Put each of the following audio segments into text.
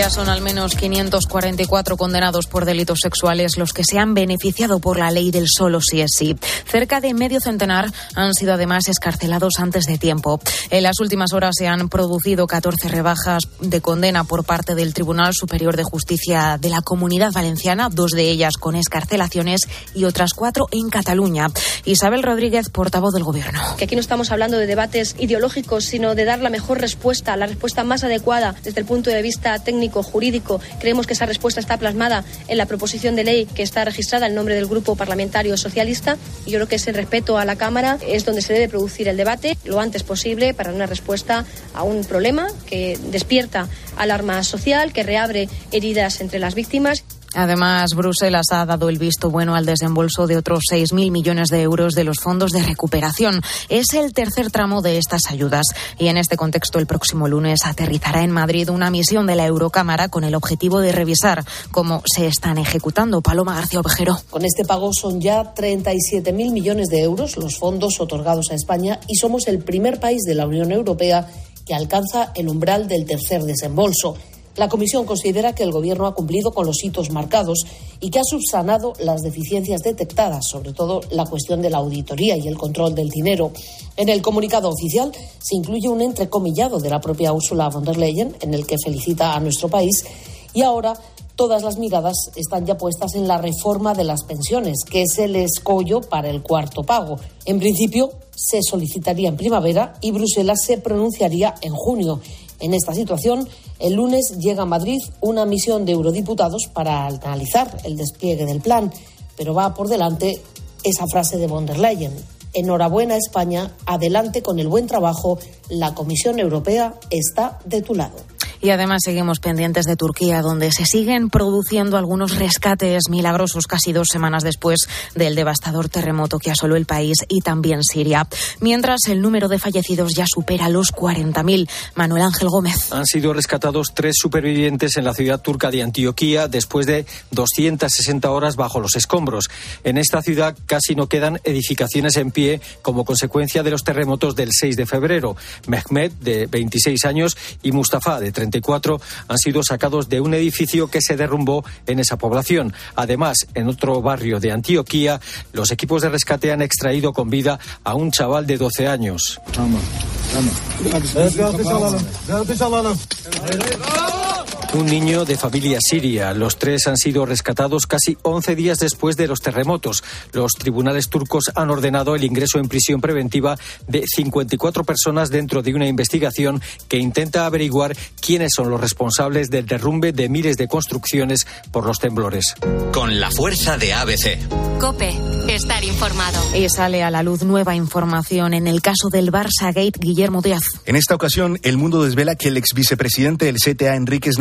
Ya son al menos 544 condenados por delitos sexuales los que se han beneficiado por la ley del solo sí es sí. Cerca de medio centenar han sido además escarcelados antes de tiempo. En las últimas horas se han producido 14 rebajas de condena por parte del Tribunal Superior de Justicia de la Comunidad Valenciana, dos de ellas con escarcelaciones y otras cuatro en Cataluña. Isabel Rodríguez, portavoz del Gobierno. Que aquí no estamos hablando de debates ideológicos, sino de dar la mejor respuesta, la respuesta más adecuada desde el punto de vista técnico jurídico. Creemos que esa respuesta está plasmada en la proposición de ley que está registrada en nombre del Grupo Parlamentario Socialista. Y yo creo que ese respeto a la Cámara es donde se debe producir el debate lo antes posible para una respuesta a un problema que despierta alarma social, que reabre heridas entre las víctimas. Además, Bruselas ha dado el visto bueno al desembolso de otros 6.000 millones de euros de los fondos de recuperación. Es el tercer tramo de estas ayudas y en este contexto el próximo lunes aterrizará en Madrid una misión de la Eurocámara con el objetivo de revisar cómo se están ejecutando. Paloma García Ovejero. Con este pago son ya 37.000 millones de euros los fondos otorgados a España y somos el primer país de la Unión Europea que alcanza el umbral del tercer desembolso. La Comisión considera que el Gobierno ha cumplido con los hitos marcados y que ha subsanado las deficiencias detectadas, sobre todo la cuestión de la auditoría y el control del dinero. En el comunicado oficial se incluye un entrecomillado de la propia Ursula von der Leyen en el que felicita a nuestro país y ahora todas las miradas están ya puestas en la reforma de las pensiones, que es el escollo para el cuarto pago. En principio, se solicitaría en primavera y Bruselas se pronunciaría en junio. En esta situación, el lunes llega a Madrid una misión de eurodiputados para analizar el despliegue del plan, pero va por delante esa frase de von der Leyen. Enhorabuena España, adelante con el buen trabajo, la Comisión Europea está de tu lado. Y además seguimos pendientes de Turquía, donde se siguen produciendo algunos rescates milagrosos casi dos semanas después del devastador terremoto que asoló el país y también Siria. Mientras el número de fallecidos ya supera los 40.000. Manuel Ángel Gómez. Han sido rescatados tres supervivientes en la ciudad turca de Antioquía después de 260 horas bajo los escombros. En esta ciudad casi no quedan edificaciones en pie como consecuencia de los terremotos del 6 de febrero. Mehmet, de 26 años, y Mustafa, de 30 han sido sacados de un edificio que se derrumbó en esa población. Además, en otro barrio de Antioquía, los equipos de rescate han extraído con vida a un chaval de 12 años. Un niño de familia siria. Los tres han sido rescatados casi 11 días después de los terremotos. Los tribunales turcos han ordenado el ingreso en prisión preventiva de 54 personas dentro de una investigación que intenta averiguar quiénes son los responsables del derrumbe de miles de construcciones por los temblores. Con la fuerza de ABC. Cope, estar informado. Y sale a la luz nueva información en el caso del Barça Gate Guillermo Díaz. En esta ocasión, el mundo desvela que el ex vicepresidente del CTA, Enríquez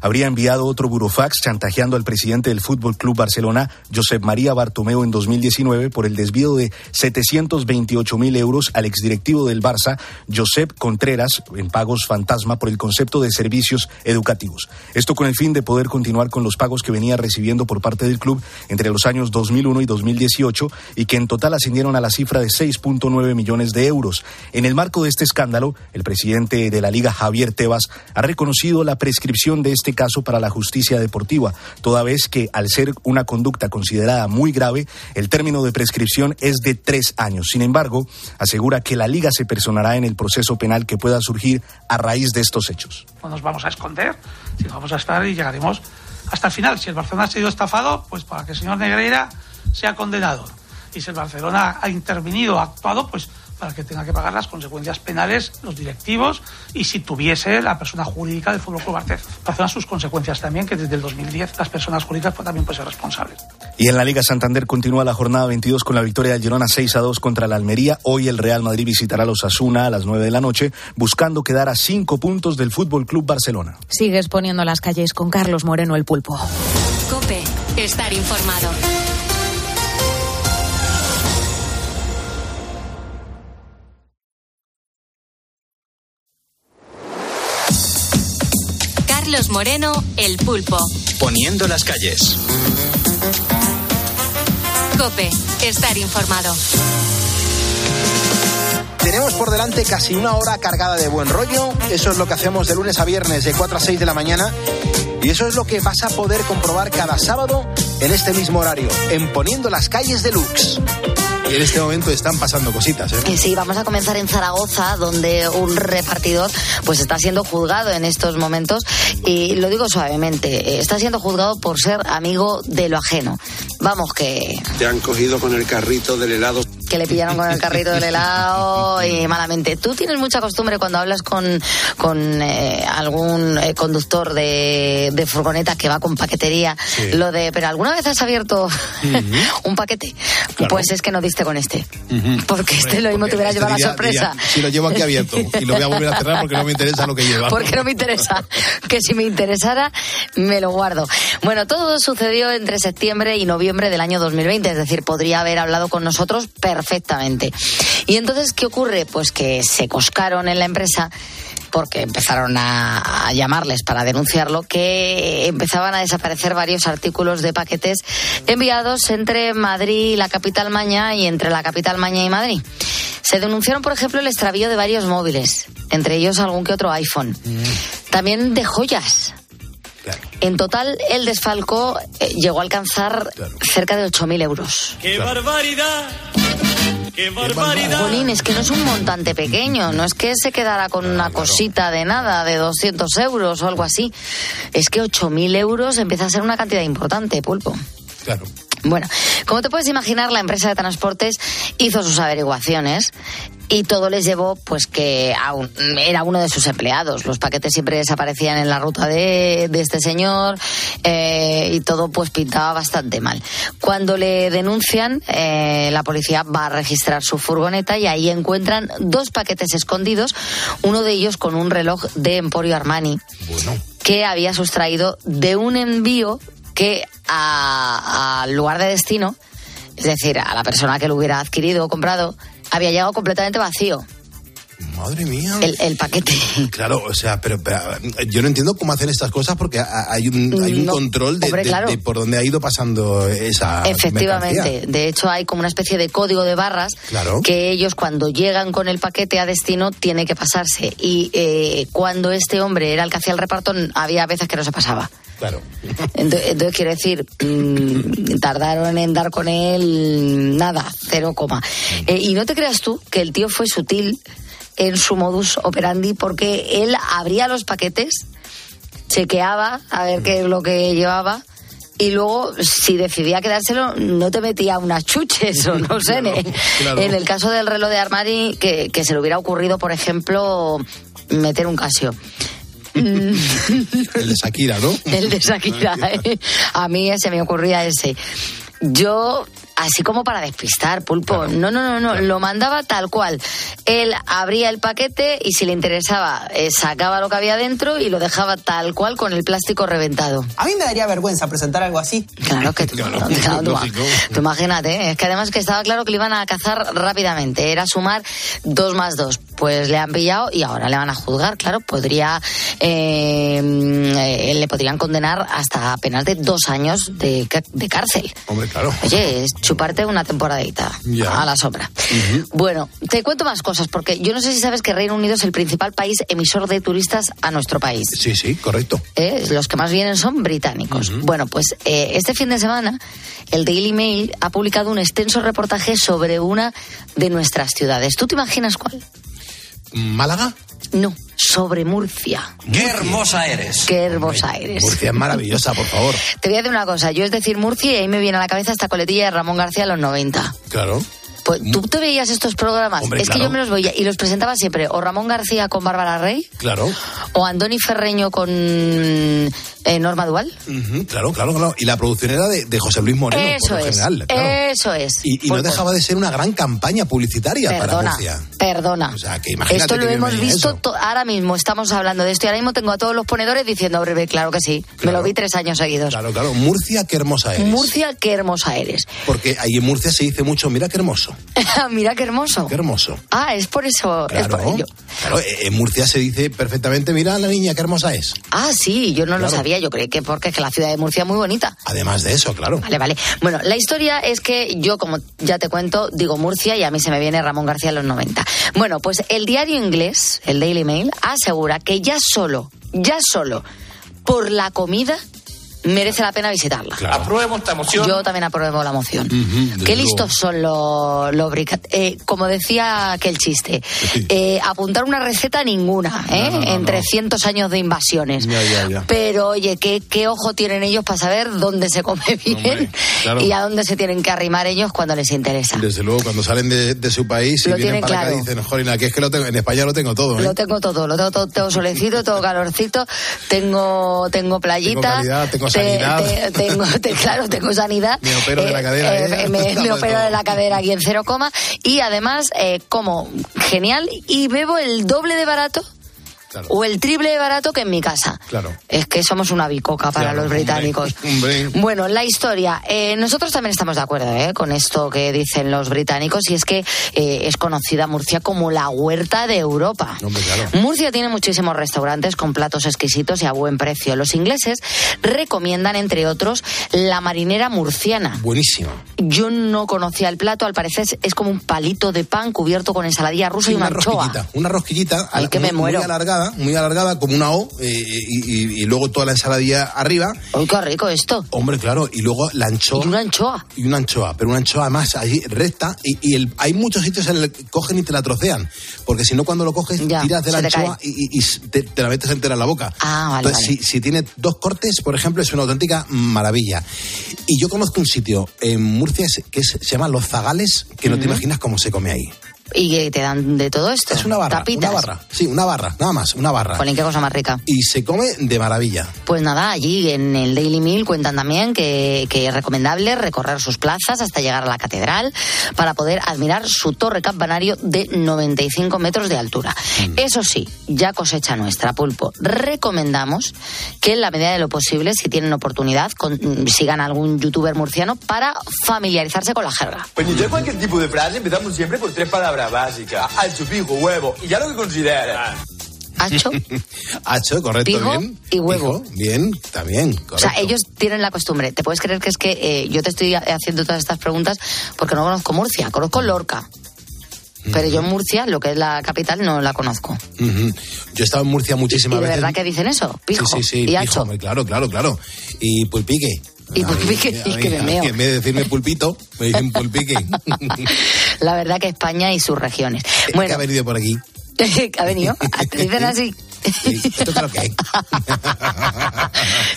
Habría enviado otro burofax chantajeando al presidente del Fútbol Club Barcelona, Josep María Bartomeu, en 2019 por el desvío de 728 mil euros al exdirectivo del Barça, Josep Contreras, en pagos fantasma por el concepto de servicios educativos. Esto con el fin de poder continuar con los pagos que venía recibiendo por parte del club entre los años 2001 y 2018 y que en total ascendieron a la cifra de 6.9 millones de euros. En el marco de este escándalo, el presidente de la Liga, Javier Tebas, ha reconocido la prescripción de este caso para la justicia deportiva, toda vez que, al ser una conducta considerada muy grave, el término de prescripción es de tres años. Sin embargo, asegura que la Liga se personará en el proceso penal que pueda surgir a raíz de estos hechos. No nos vamos a esconder, si vamos a estar y llegaremos hasta el final. Si el Barcelona ha sido estafado, pues para que el señor Negreira sea condenado. Y si el Barcelona ha intervenido, ha actuado, pues para que tenga que pagar las consecuencias penales los directivos y si tuviese la persona jurídica del Fútbol Club Barcelona sus consecuencias también, que desde el 2010 las personas jurídicas pues, también pueden ser responsables. Y en la Liga Santander continúa la jornada 22 con la victoria del Girona 6 a 2 contra la Almería. Hoy el Real Madrid visitará a los Asuna a las 9 de la noche, buscando quedar a 5 puntos del Fútbol Club Barcelona. Sigues poniendo las calles con Carlos Moreno el pulpo. Cope, estar informado. Carlos Moreno, el pulpo. Poniendo las calles. Cope, estar informado. Tenemos por delante casi una hora cargada de buen rollo. Eso es lo que hacemos de lunes a viernes de 4 a 6 de la mañana. Y eso es lo que vas a poder comprobar cada sábado en este mismo horario, en Poniendo las calles de Lux. Y en este momento están pasando cositas, ¿eh? Sí, vamos a comenzar en Zaragoza, donde un repartidor pues está siendo juzgado en estos momentos y lo digo suavemente, está siendo juzgado por ser amigo de lo ajeno. Vamos que Te han cogido con el carrito del helado. Que le pillaron con el carrito del helado y malamente. Tú tienes mucha costumbre cuando hablas con, con eh, algún eh, conductor de, de furgoneta que va con paquetería, Sí. lo de, pero ¿alguna vez has abierto un paquete? Claro. Pues es que no diste con este. Porque este lo mismo te hubiera Este llevado la sorpresa. diría, si lo llevo aquí abierto y lo voy a volver a cerrar porque no me interesa lo que lleva. Porque no me interesa. Que si me interesara, me lo guardo. Bueno, todo sucedió entre septiembre y noviembre del año 2020, es decir, podría haber hablado con nosotros perfectamente. Y entonces, ¿qué ocurre? Pues que se coscaron en la empresa porque empezaron a, a llamarles para denunciarlo, que empezaban a desaparecer varios artículos de paquetes enviados entre Madrid y la capital Maña y entre la capital Maña y Madrid. Se denunciaron, por ejemplo, el extravío de varios móviles, entre ellos algún que otro iPhone. También de joyas. En total, el desfalco eh, llegó a alcanzar cerca de 8.000 euros. ¡Qué barbaridad! ¡Qué barbaridad! Jolín, es que no es un montante pequeño, no es que se quedara con una cosita de nada, de 200 euros o algo así. Es que 8.000 euros empieza a ser una cantidad importante, pulpo. Claro. Bueno, como te puedes imaginar, la empresa de transportes hizo sus averiguaciones y todo les llevó, pues que era uno de sus empleados. Los paquetes siempre desaparecían en la ruta de, de este señor eh, y todo pues pintaba bastante mal. Cuando le denuncian, eh, la policía va a registrar su furgoneta y ahí encuentran dos paquetes escondidos, uno de ellos con un reloj de Emporio Armani que había sustraído de un envío que al lugar de destino, es decir, a la persona que lo hubiera adquirido o comprado, había llegado completamente vacío Madre mía. el, el paquete. Claro, o sea, pero, pero, yo no entiendo cómo hacen estas cosas porque ha- hay un, hay un No, control de, hombre, de- claro. de por dónde ha ido pasando esa Efectivamente. mercancía. De hecho, hay como una especie de código de barras Claro. que ellos cuando llegan con el paquete a destino tiene que pasarse. Y eh, cuando este hombre era el que hacía el reparto, había veces que no se pasaba. Claro. Entonces, entonces, quiero decir, mm, tardaron en dar con él nada, cero coma. Eh, y no te creas tú que el tío fue sutil en su modus operandi porque él abría los paquetes, chequeaba a ver qué es lo que llevaba. Y luego, si decidía quedárselo, no te metía unas chuches o no sé. Claro, en- claro. En el caso del reloj de Armani, que, que se le hubiera ocurrido, por ejemplo, meter un casio. El de Shakira, ¿no? El de Shakira. ¿eh? A mí se me ocurría ese. Yo, así como para despistar, pulpo. No, no, no, no. Lo mandaba tal cual. Él abría el paquete y si le interesaba, eh, sacaba lo que había dentro y lo dejaba tal cual con el plástico reventado. A mí me daría vergüenza presentar algo así. Claro que tú, claro, tú- tú imagínate, ¿eh? es que además que estaba claro que le iban a cazar rápidamente, era sumar dos más dos. Pues le han pillado y ahora le van a juzgar, claro, podría, eh, eh, le podrían condenar hasta penas de dos años de, de cárcel. Hombre, claro. Oye, es chuparte una temporadita Ya. a la sombra. Bueno, te cuento más cosas, porque yo no sé si sabes que Reino Unido es el principal país emisor de turistas a nuestro país. Sí, sí, correcto. ¿eh? los que más vienen son británicos. Bueno, pues eh, este fin de semana el Daily Mail ha publicado un extenso reportaje sobre una de nuestras ciudades. ¿Tú te imaginas cuál? ¿Málaga? No, sobre Murcia. ¡Qué hermosa eres! Qué hermosa eres. Murcia es maravillosa, por favor. Te voy a decir una cosa, yo es decir Murcia y ahí me viene a la cabeza esta coletilla de Ramón García en los 90. Claro. Pues tú te veías estos programas, Hombre, es que yo me los veía y los presentaba siempre o Ramón García con Bárbara Rey Claro. o Andoni Ferreño con eh, Norma Dual. Claro, claro, claro. Y la producción era de, de José Luis Moreno, Eso por lo es, general. claro. eso es. Y, y no Pues, dejaba de ser una gran campaña publicitaria para Murcia. perdona. O sea, que imagínate Esto lo hemos visto, ahora mismo estamos hablando de esto y ahora mismo tengo a todos los ponedores diciendo, hombre, claro que sí, me lo vi tres años seguidos. Claro, claro. Murcia, qué hermosa eres. Murcia, qué hermosa eres. Porque ahí en Murcia se dice mucho, mira qué hermoso, Mira qué hermoso. qué hermoso. Ah, es por eso, es Claro, por ello. claro, eh, en Murcia se dice perfectamente, mira la niña, qué hermosa es. Ah, sí, yo no lo María, yo creo que porque es que la ciudad de Murcia es muy bonita. Además de eso, claro. Vale, vale. Bueno, la historia es que yo, como ya te cuento, digo Murcia y a mí se me viene Ramón García en los 90. Bueno, pues el diario inglés, el Daily Mail, asegura que ya solo, ya solo, por la comida merece la pena visitarla. Apruebo esta moción. Yo también apruebo la moción. desde Qué luego. listos son los, los eh, como decía aquel chiste, eh, apuntar una receta ninguna, ¿eh? No, no, no, en no. 300 años de invasiones. Ya, ya, ya. Pero oye, ¿qué, qué ojo tienen ellos para saber dónde se come bien claro. y a dónde se tienen que arrimar ellos cuando les interesa. Desde luego, cuando salen de, de su país y Lo vienen tienen para acá claro. dicen, Jolina, que es que lo tengo, en España lo tengo todo, ¿eh? Lo tengo todo, lo tengo todo, tengo solecito, tengo calorcito, tengo, tengo playita. Tengo calidad, tengo te- sanidad. te- tengo, te- claro, tengo sanidad. Me opero de la cadera, ¿eh? me, me opero de de la cadera aquí en cero coma. Y además, eh, como genial, y bebo el doble de barato. O el triple de barato que en mi casa. Claro. Es que somos una bicoca para Claro, los británicos. hombre. Bueno, la historia. Eh, nosotros también estamos de acuerdo ¿eh? con esto que dicen los británicos y es que eh, es conocida Murcia como la huerta de Europa. Hombre, claro. Murcia tiene muchísimos restaurantes con platos exquisitos y a buen precio. Los ingleses recomiendan, entre otros, la marinera murciana. Buenísimo. Yo no conocía el plato, al parecer es- como un palito de pan cubierto con ensaladilla rusa Sí, y una una rosquillita, una rosquillita Ay, que me muy, muy muero. Alargada, muy alargada, como una O, eh, y, y- y luego toda la ensaladilla arriba. ¡Uy, qué rico esto! Hombre, claro, y luego la anchoa. Y una anchoa. Y una anchoa, pero una anchoa más allí recta. Y, y el- hay muchos sitios en el que cogen y te la trocean. Porque si no, cuando lo coges, Ya, tiras de la anchoa y, te, te la metes entera en la boca. Ah, vale, Entonces, vale. Si, si tiene dos cortes, por ejemplo, es una auténtica maravilla. Y yo conozco un sitio en Murcia que es- se llama Los Zagales, que no te imaginas cómo se come ahí. ¿Y que te dan de todo esto? Es una barra, Tapitas. una barra. Sí, una barra, nada más, una barra. Jolín, qué cosa más rica. Y se come de maravilla. Pues nada, allí en el Daily Mail cuentan también que, que es recomendable recorrer sus plazas hasta llegar a la catedral para poder admirar su torre campanario de 95 metros de altura. Mm. Eso sí, ya cosecha nuestra, Pulpo. Recomendamos que en la medida de lo posible, si tienen oportunidad, con- sigan a algún youtuber murciano para familiarizarse con la jerga. Pues iniciar cualquier tipo de frase empezamos siempre por tres palabras básicas. Ancho, pijo, huevo. Y ya lo que consideres. Hacho, Hacho, correcto, Pijo bien. y huevo. Pijo, bien, también, correcto. O sea, ellos tienen la costumbre. ¿Te puedes creer que es que eh, yo te estoy haciendo todas estas preguntas porque no conozco Murcia? Conozco Lorca. Pero yo Murcia, lo que es la capital, no la conozco. Yo he estado en Murcia ¿Y muchísimas de veces. verdad que dicen eso? Pijo sí, sí, sí, y pijo, hacho. hombre, claro, claro, claro. Y pulpique. Y A mí- pulpique, a y que me meo. En vez de decirme pulpito, me dicen pulpique. La verdad que España y sus regiones. que Bueno, ha venido por aquí. que ha venido. Te dicen así. Esto claro que hay.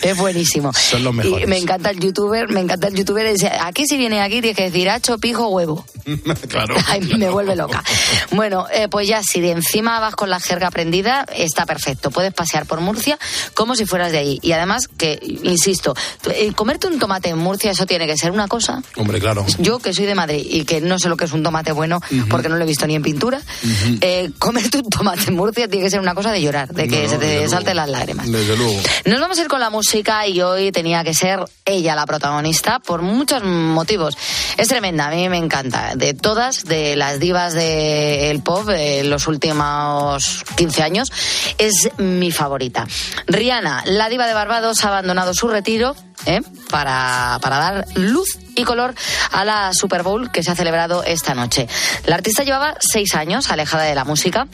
Es buenísimo. Son los mejores. Y me encanta el youtuber, me encanta el youtuber. Dice, aquí si viene aquí tienes que decir hacho, pijo, huevo. claro. Ay, me vuelve loca. Bueno, eh, pues ya si de encima vas con la jerga prendida, está perfecto. Puedes pasear por Murcia como si fueras de ahí. Y además, que, insisto, eh, comerte un tomate en Murcia, eso tiene que ser una cosa. Hombre, claro. Yo, que soy de Madrid y que no sé lo que es un tomate bueno, porque no lo he visto ni en pintura, eh, comerte un tomate en Murcia tiene que ser una cosa de llorar, de que No, se te luego. salten las lágrimas. Desde luego. Nos vamos a ir con la música y hoy tenía que ser ella la protagonista por muchos motivos. Es tremenda, a mí me encanta. De todas, de las divas del pop de los últimos 15 años, es mi favorita. Rihanna, la diva de Barbados, ha abandonado su retiro ¿eh? para, para dar luz y color a la Super Bowl que se ha celebrado esta noche. La artista llevaba seis años alejada de la música.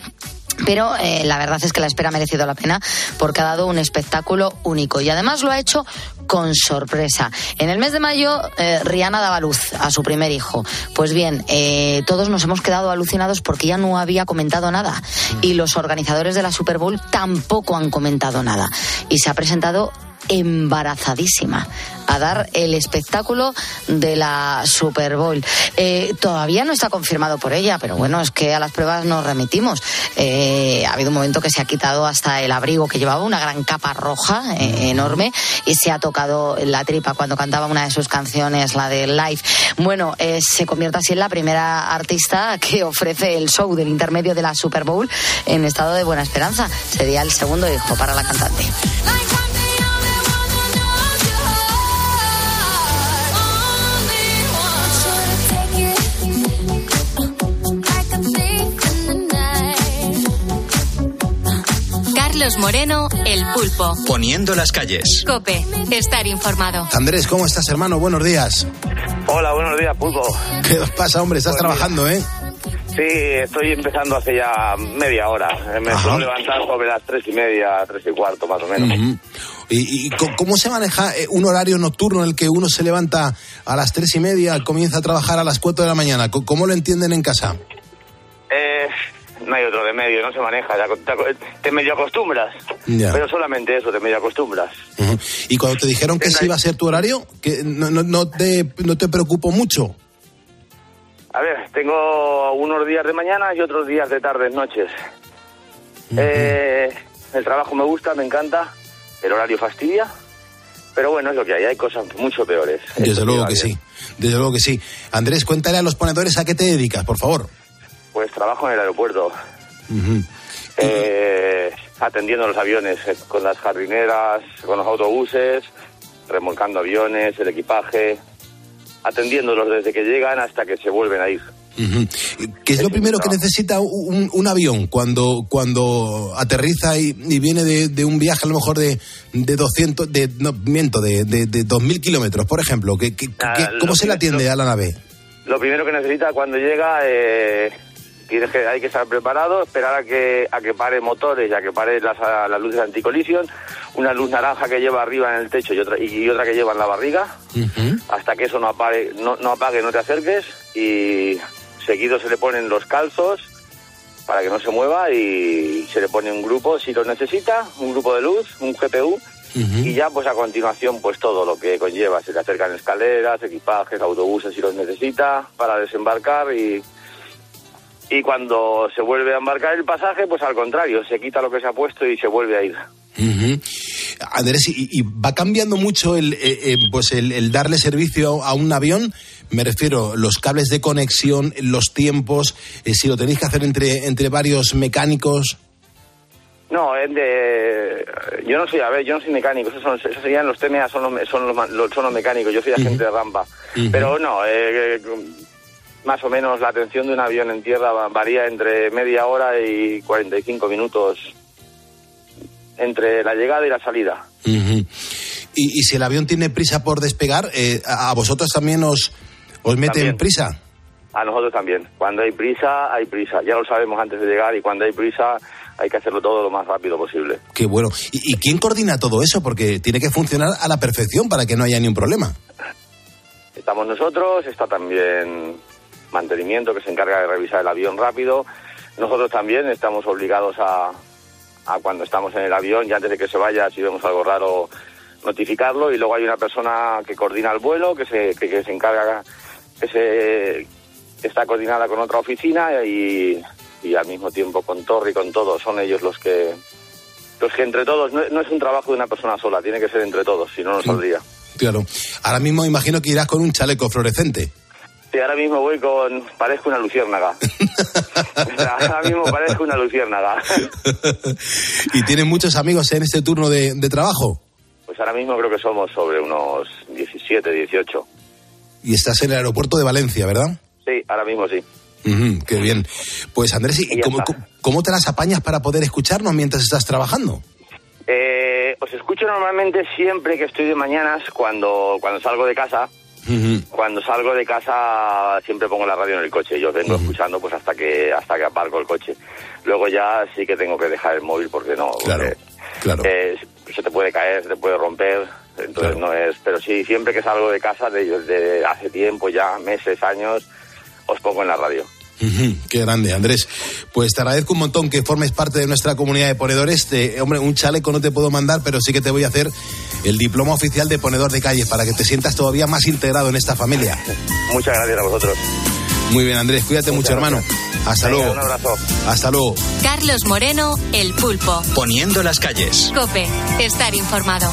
Pero eh, la verdad es que la espera ha merecido la pena porque ha dado un espectáculo único y además lo ha hecho con sorpresa. En el mes de mayo, eh, Rihanna daba luz a su primer hijo. Pues bien, eh, todos nos hemos quedado alucinados porque ella no había comentado nada y los organizadores de la Super Bowl tampoco han comentado nada. Y se ha presentado embarazadísima a dar el espectáculo de la Super Bowl. Eh, todavía no está confirmado por ella, pero bueno, es que a las pruebas nos remitimos. Eh, ha habido un momento que se ha quitado hasta el abrigo que llevaba, una gran capa roja eh, enorme, y se ha tocado la tripa cuando cantaba una de sus canciones, la de Live. Bueno, se convierte así en la primera artista que ofrece el show del intermedio de la Super Bowl en estado de buena esperanza. Sería el segundo hijo para la cantante. Carlos Moreno, El Pulpo. Poniendo las calles. Cope, estar informado. Andrés, ¿cómo estás, hermano? Buenos días. Hola, buenos días, Pulpo. ¿Qué os pasa, hombre? Estás trabajando, ¿eh? Sí, estoy empezando hace ya media hora. Me Ajá. suelo levantar sobre las tres y media, tres y cuarto, más o menos. ¿Y, cómo se maneja eh, un horario nocturno en el que uno se levanta a las tres y media, comienza a trabajar a las cuatro de la mañana? ¿Cómo lo entienden en casa? Eh, no hay otro remedio, no se maneja. Te, te medio acostumbras. Ya. Pero solamente eso, te medio acostumbras. Y cuando te dijeron que ese iba a ser tu horario, que no, no, no te, no te preocupó mucho. A ver, tengo unos días de mañana y otros días de tardes, noches. Eh, el trabajo me gusta, me encanta. El horario fastidia. Pero bueno, es lo que hay. Hay cosas mucho peores. Desde Esto luego que bien. sí. Desde luego que sí. Andrés, cuéntale a los ponedores a qué te dedicas, por favor. Pues trabajo en el aeropuerto. Eh, atendiendo los aviones eh, con las jardineras, con los autobuses, remolcando aviones, el equipaje, atendiéndolos desde que llegan hasta que se vuelven a ir. ¿Qué es lo primero que necesita un, un avión cuando, cuando aterriza y, y viene de, de un viaje a lo mejor de, de 200, de, no, miento, de, de, de 2.000 kilómetros, por ejemplo? ¿Qué, qué- Ah, ¿Cómo se le atiende a la nave? Lo primero que necesita cuando llega, eh, tienes que, hay que estar preparado, esperar a que, a que pare motores y a que pare las, a- las luces anticolisión, una luz naranja que lleva arriba en el techo y otra, y otra que lleva en la barriga, hasta que eso no apague, no, no apague, no te acerques y seguido se le ponen los calzos para que no se mueva y se le pone un grupo si lo necesita, un grupo de luz, un GPU y ya pues a continuación pues todo lo que conlleva, se le acercan escaleras, equipajes, autobuses si los necesita para desembarcar y y cuando se vuelve a embarcar el pasaje pues al contrario, se quita lo que se ha puesto y se vuelve a ir. Ujú. Andrés, ¿y, y va cambiando mucho el, eh, eh, pues el, el darle servicio a un avión? Me refiero, los cables de conexión, los tiempos, eh, si lo tenéis que hacer entre, entre varios mecánicos. No, es de... Yo no soy, a ver, yo no soy mecánico, esos, son, esos serían los TMA, son los, son los, son los mecánicos, yo soy agente de rampa. Pero no, eh, eh, más o menos la atención de un avión en tierra va- varía entre media hora y 45 minutos entre la llegada y la salida. Y, y si el avión tiene prisa por despegar, eh, ¿a a vosotros también os, os meten También. prisa? A nosotros también. Cuando hay prisa, hay prisa. Ya lo sabemos antes de llegar y cuando hay prisa hay que hacerlo todo lo más rápido posible. Qué bueno. ¿Y, y quién coordina todo eso? Porque tiene que funcionar a la perfección para que no haya ni un problema. Estamos nosotros, está también mantenimiento que se encarga de revisar el avión rápido. Nosotros también estamos obligados a, a cuando estamos en el avión y antes de que se vaya, si vemos algo raro, notificarlo. Y luego hay una persona que coordina el vuelo, que se, que, que se encarga, que se que está coordinada con otra oficina y, y al mismo tiempo con Torre y con todos. Son ellos los que los que entre todos, no, no es un trabajo de una persona sola, tiene que ser entre todos, si no, no saldría. Claro. Ahora mismo imagino que irás con un chaleco fluorescente. Sí, ahora mismo voy con... Parezco una luciérnaga. ahora mismo parezco una luciérnaga. ¿Y tienes muchos amigos en este turno de, de trabajo? Pues ahora mismo creo que somos sobre unos 17, 18. Y estás en el aeropuerto de Valencia, ¿verdad? Sí, ahora mismo sí. Qué bien. Pues Andrés, ¿y cómo- cómo te las apañas para poder escucharnos mientras estás trabajando? Eh, os escucho normalmente siempre que estoy de mañanas cuando, cuando salgo de casa. Cuando salgo de casa siempre pongo la radio en el coche y os vengo escuchando pues hasta que hasta que aparco el coche. Luego ya sí que tengo que dejar el móvil porque no. Claro, porque, claro. eh, se te puede caer, se te puede romper. Entonces no es. Pero sí, siempre que salgo de casa, de, de hace tiempo ya, meses, años, os pongo en la radio. Qué grande, Andrés. Pues te agradezco un montón que formes parte de nuestra comunidad de ponedores. Te- hombre, un chaleco no te puedo mandar, pero sí que te voy a hacer el diploma oficial de ponedor de calles para que te sientas todavía más integrado en esta familia. Muchas gracias a vosotros. Muy bien, Andrés. Cuídate mucho, hermano. Hasta Venga, luego. Un abrazo. Hasta luego. Carlos Moreno, El Pulpo. Poniendo las calles. Cope, estar informado.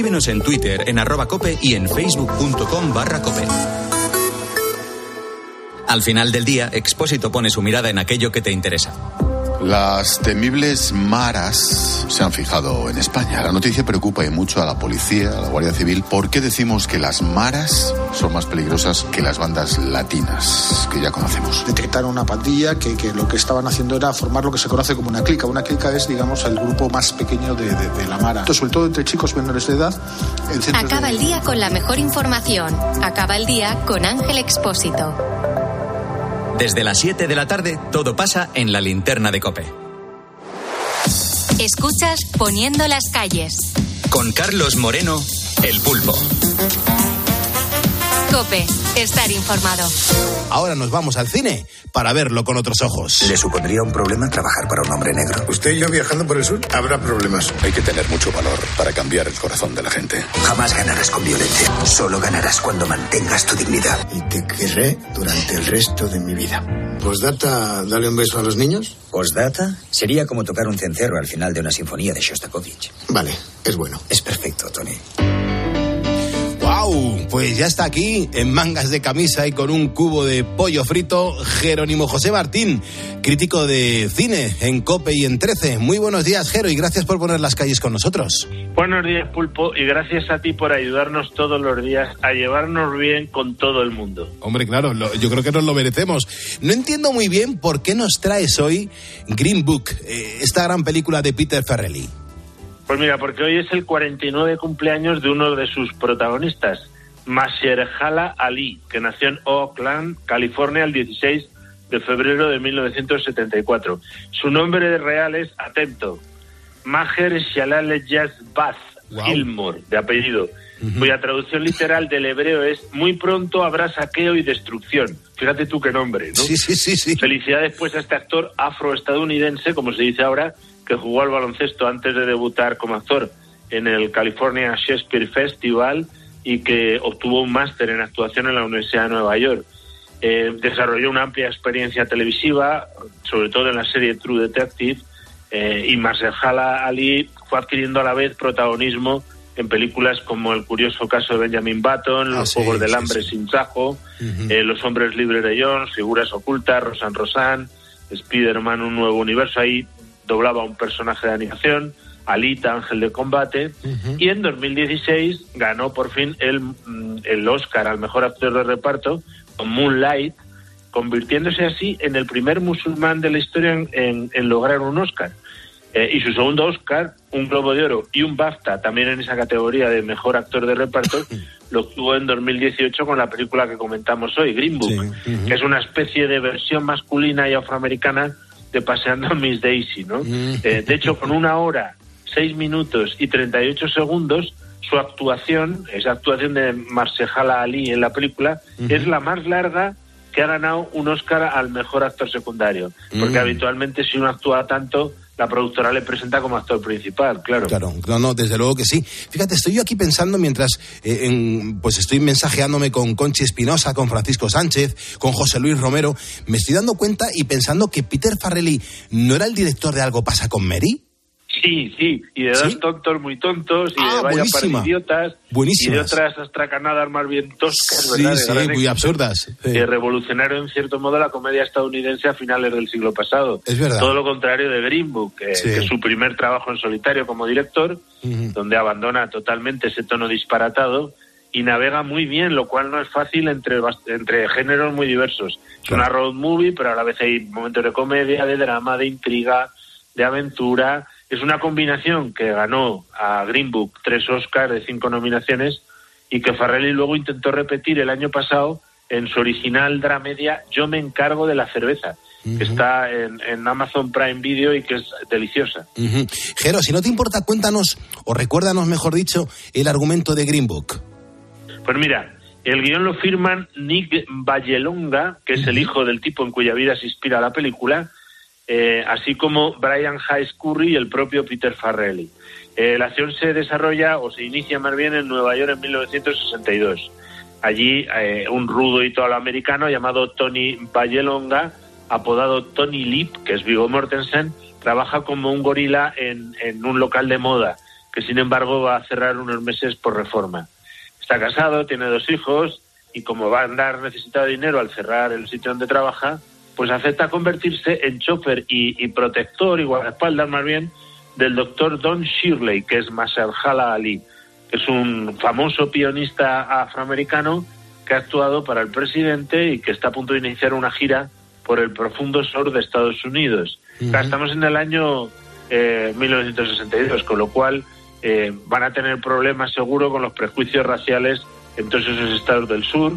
Escríbenos en Twitter, en arroba cope y en facebook.com barra cope. Al final del día, Expósito pone su mirada en aquello que te interesa. Las temibles maras se han fijado en España. La noticia preocupa y mucho a la policía, a la Guardia Civil. ¿Por qué decimos que las maras son más peligrosas que las bandas latinas que ya conocemos? Detectaron una pandilla que, que lo que estaban haciendo era formar lo que se conoce como una clica. Una clica es, digamos, el grupo más pequeño de, de- de la mara. Esto, sobre todo entre chicos menores de edad. En centros de- Acaba el día con la mejor información. Acaba el día con Ángel Expósito. Desde las 7 de la tarde, todo pasa en la linterna de cope. Escuchas Poniendo las calles. Con Carlos Moreno, el pulpo. Cope, estar informado. Ahora nos vamos al cine para verlo con otros ojos. ¿Le supondría un problema trabajar para un hombre negro? Usted y yo viajando por el sur, habrá problemas. Hay que tener mucho valor para cambiar el corazón de la gente. Jamás ganarás con violencia. Solo ganarás cuando mantengas tu dignidad. Y te querré durante el resto de mi vida. Postdata, dale un beso a los niños. Postdata sería como tocar un cencerro al final de una sinfonía de Shostakovich. Vale, es bueno. Es perfecto, Tony. ¡Wow! Pues ya está aquí, en mangas de camisa y con un cubo de pollo frito, Jerónimo José Martín, crítico de cine en COPE y en 13. Muy buenos días, Jero, y gracias por poner las calles con nosotros. Buenos días, Pulpo, y gracias a ti por ayudarnos todos los días a llevarnos bien con todo el mundo. Hombre, claro, lo- yo creo que nos lo merecemos. No entiendo muy bien por qué nos traes hoy Green Book, eh, esta gran película de Peter Farrelly. Pues mira, porque hoy es el 49 cumpleaños de uno de sus protagonistas, Mahershala Ali, que nació en Oakland, California, el 16 de febrero de 1974. Su nombre real es, atento, Maher Shalal Bath Gilmore, de apellido, cuya traducción literal del hebreo es muy pronto habrá saqueo y destrucción. Fíjate tú qué nombre, ¿no? Sí, sí, sí, sí. Felicidades pues a este actor afroestadounidense, como se dice ahora, que jugó al baloncesto antes de debutar como actor en el California Shakespeare Festival y que obtuvo un máster en actuación en la Universidad de Nueva York. Eh, desarrolló una amplia experiencia televisiva, sobre todo en la serie True Detective, eh, y Mahershala Ali fue adquiriendo a la vez protagonismo en películas como El curioso caso de Benjamin Button, Los sí, Juegos del sí, Hambre sí. sin Sajo, eh, Los Hombres Libres de Jones, Figuras Ocultas, Rosan Rosan, Spider-Man, Un Nuevo Universo, ahí doblaba un personaje de animación, Alita, Ángel de Combate, y en 2016 ganó por fin el, mm, el Oscar al Mejor Actor de Reparto con Moonlight, convirtiéndose así en el primer musulmán de la historia en, en- en lograr un Oscar. Eh, y su segundo Oscar, un Globo de Oro y un BAFTA, también en esa categoría de Mejor Actor de Reparto, lo obtuvo en 2018 con la película que comentamos hoy, Green Book, que es una especie de versión masculina y afroamericana de Paseando a Miss Daisy, ¿no? Eh, de hecho, con una hora, seis minutos y 38 segundos, su actuación, esa actuación de Marsejala Ali en la película, es la más larga que ha ganado un Oscar al mejor actor secundario. Porque Mm. habitualmente si uno actúa tanto, la productora le presenta como actor principal, claro. Claro, no, no, desde luego que sí. Fíjate, estoy yo aquí pensando mientras eh, en- pues estoy mensajeándome con Conchi Espinosa, con Francisco Sánchez, con José Luis Romero. Me estoy dando cuenta y pensando que Peter Farrelly no era el director de Algo pasa con Mary. Sí, sí, y de dos tontos muy tontos, y Ah, de vaya par de buenísima. idiotas, Buenísimas. y de otras astracanadas más bien toscas, Sí, ¿verdad? Sí, muy absurdas. Sí. Que revolucionaron en cierto modo la comedia estadounidense a finales del siglo pasado. Es verdad. Todo lo contrario de Green Book, que, es su primer trabajo en solitario como director, donde abandona totalmente ese tono disparatado y navega muy bien, lo cual no es fácil entre, entre géneros muy diversos. Es una road movie, pero a la vez hay momentos de comedia, de drama, de intriga, de aventura. Es una combinación que ganó a Green Book tres Oscars de cinco nominaciones y que Farrelly luego intentó repetir el año pasado en su original dramedia Yo me encargo de la cerveza, que está en, en Amazon Prime Video y que es deliciosa. Ujú. Jero, si no te importa, cuéntanos, o recuérdanos, mejor dicho, el argumento de Green Book. Pues mira, el guion lo firman Nick Vallelonga, que es el hijo del tipo en cuya vida se inspira la película, eh, así como Brian Hayes Curry y el propio Peter Farrelly. Eh, la acción se desarrolla o se inicia más bien en Nueva York en 1962. Allí eh, un rudo italoamericano llamado Tony Vallelonga, apodado Tony Lip, que es Vigo Mortensen, trabaja como un gorila en, en un local de moda que sin embargo va a cerrar unos meses por reforma. Está casado, tiene dos hijos y como va a andar necesitado de dinero al cerrar el sitio donde trabaja, pues acepta convertirse en chofer y, y protector y guardaespaldas más bien del doctor Don Shirley, que es Maserhala Ali, que es un famoso pianista afroamericano que ha actuado para el presidente y que está a punto de iniciar una gira por el profundo sur de Estados Unidos. Estamos en el año eh, 1962, con lo cual eh, van a tener problemas seguro con los prejuicios raciales en todos esos estados del sur.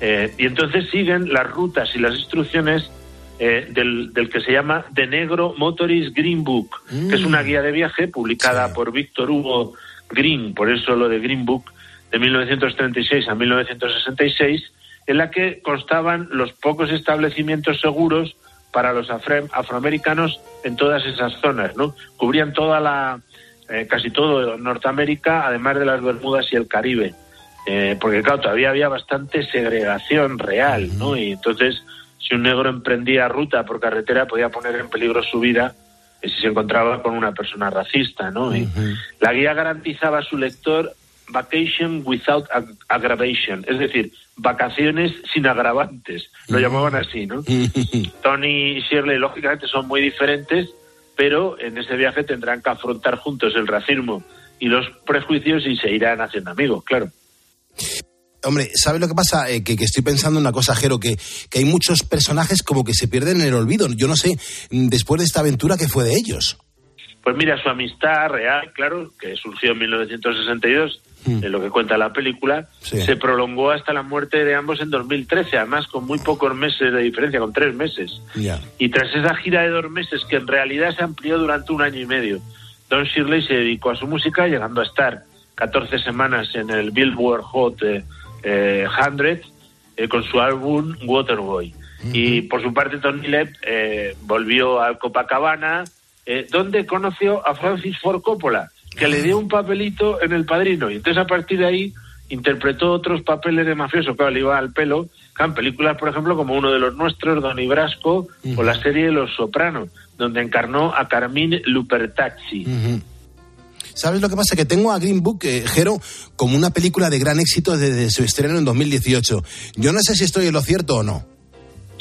eh, y entonces siguen las rutas y las instrucciones eh, del, del que se llama The Negro Motorist Green Book, que es una guía de viaje publicada por Víctor Hugo Green, por eso lo de Green Book, de 1936 a 1966, en la que constaban los pocos establecimientos seguros para los afroamericanos en todas esas zonas, ¿no? Cubrían toda la, eh, casi todo Norteamérica, además de las Bermudas y el Caribe. Eh, porque claro, todavía había bastante segregación real, ¿no? Y entonces, si un negro emprendía ruta por carretera, podía poner en peligro su vida si se encontraba con una persona racista, ¿no? Y la guía garantizaba a su lector vacation without ag- aggravation, es decir, vacaciones sin agravantes, lo llamaban así, ¿no? Tony y Shirley, lógicamente, son muy diferentes, pero en ese viaje tendrán que afrontar juntos el racismo y los prejuicios y se irán haciendo amigos, claro. Hombre, ¿sabes lo que pasa? Eh, que, que estoy pensando una cosa, Jero, que, que hay muchos personajes como que se pierden en el olvido. Yo no sé, mm, después de esta aventura, ¿qué fue de ellos? Pues mira, su amistad real, claro, que surgió en 1962, en lo que cuenta la película, se prolongó hasta la muerte de ambos en 2013, además con muy pocos meses de diferencia, con tres meses. Y tras esa gira de dos meses, que en realidad se amplió durante un año y medio, Don Shirley se dedicó a su música, llegando a estar 14 semanas en el Billboard Hot eh, eh, 100 eh, con su álbum Waterboy. Y por su parte, Tony Lepp eh, volvió al Copacabana, eh, donde conoció a Francis Ford Coppola, que le dio un papelito en El Padrino. Y entonces, a partir de ahí, interpretó otros papeles de mafioso, claro, le iba al pelo, en películas, por ejemplo, como uno de los nuestros, Donny Brasco, o la serie Los Sopranos, donde encarnó a Carmine Lupertazzi. ¿Sabes lo que pasa? Que tengo a Green Book, eh, Jero, como una película de gran éxito desde su estreno en 2018. Yo no sé si estoy en lo cierto o no.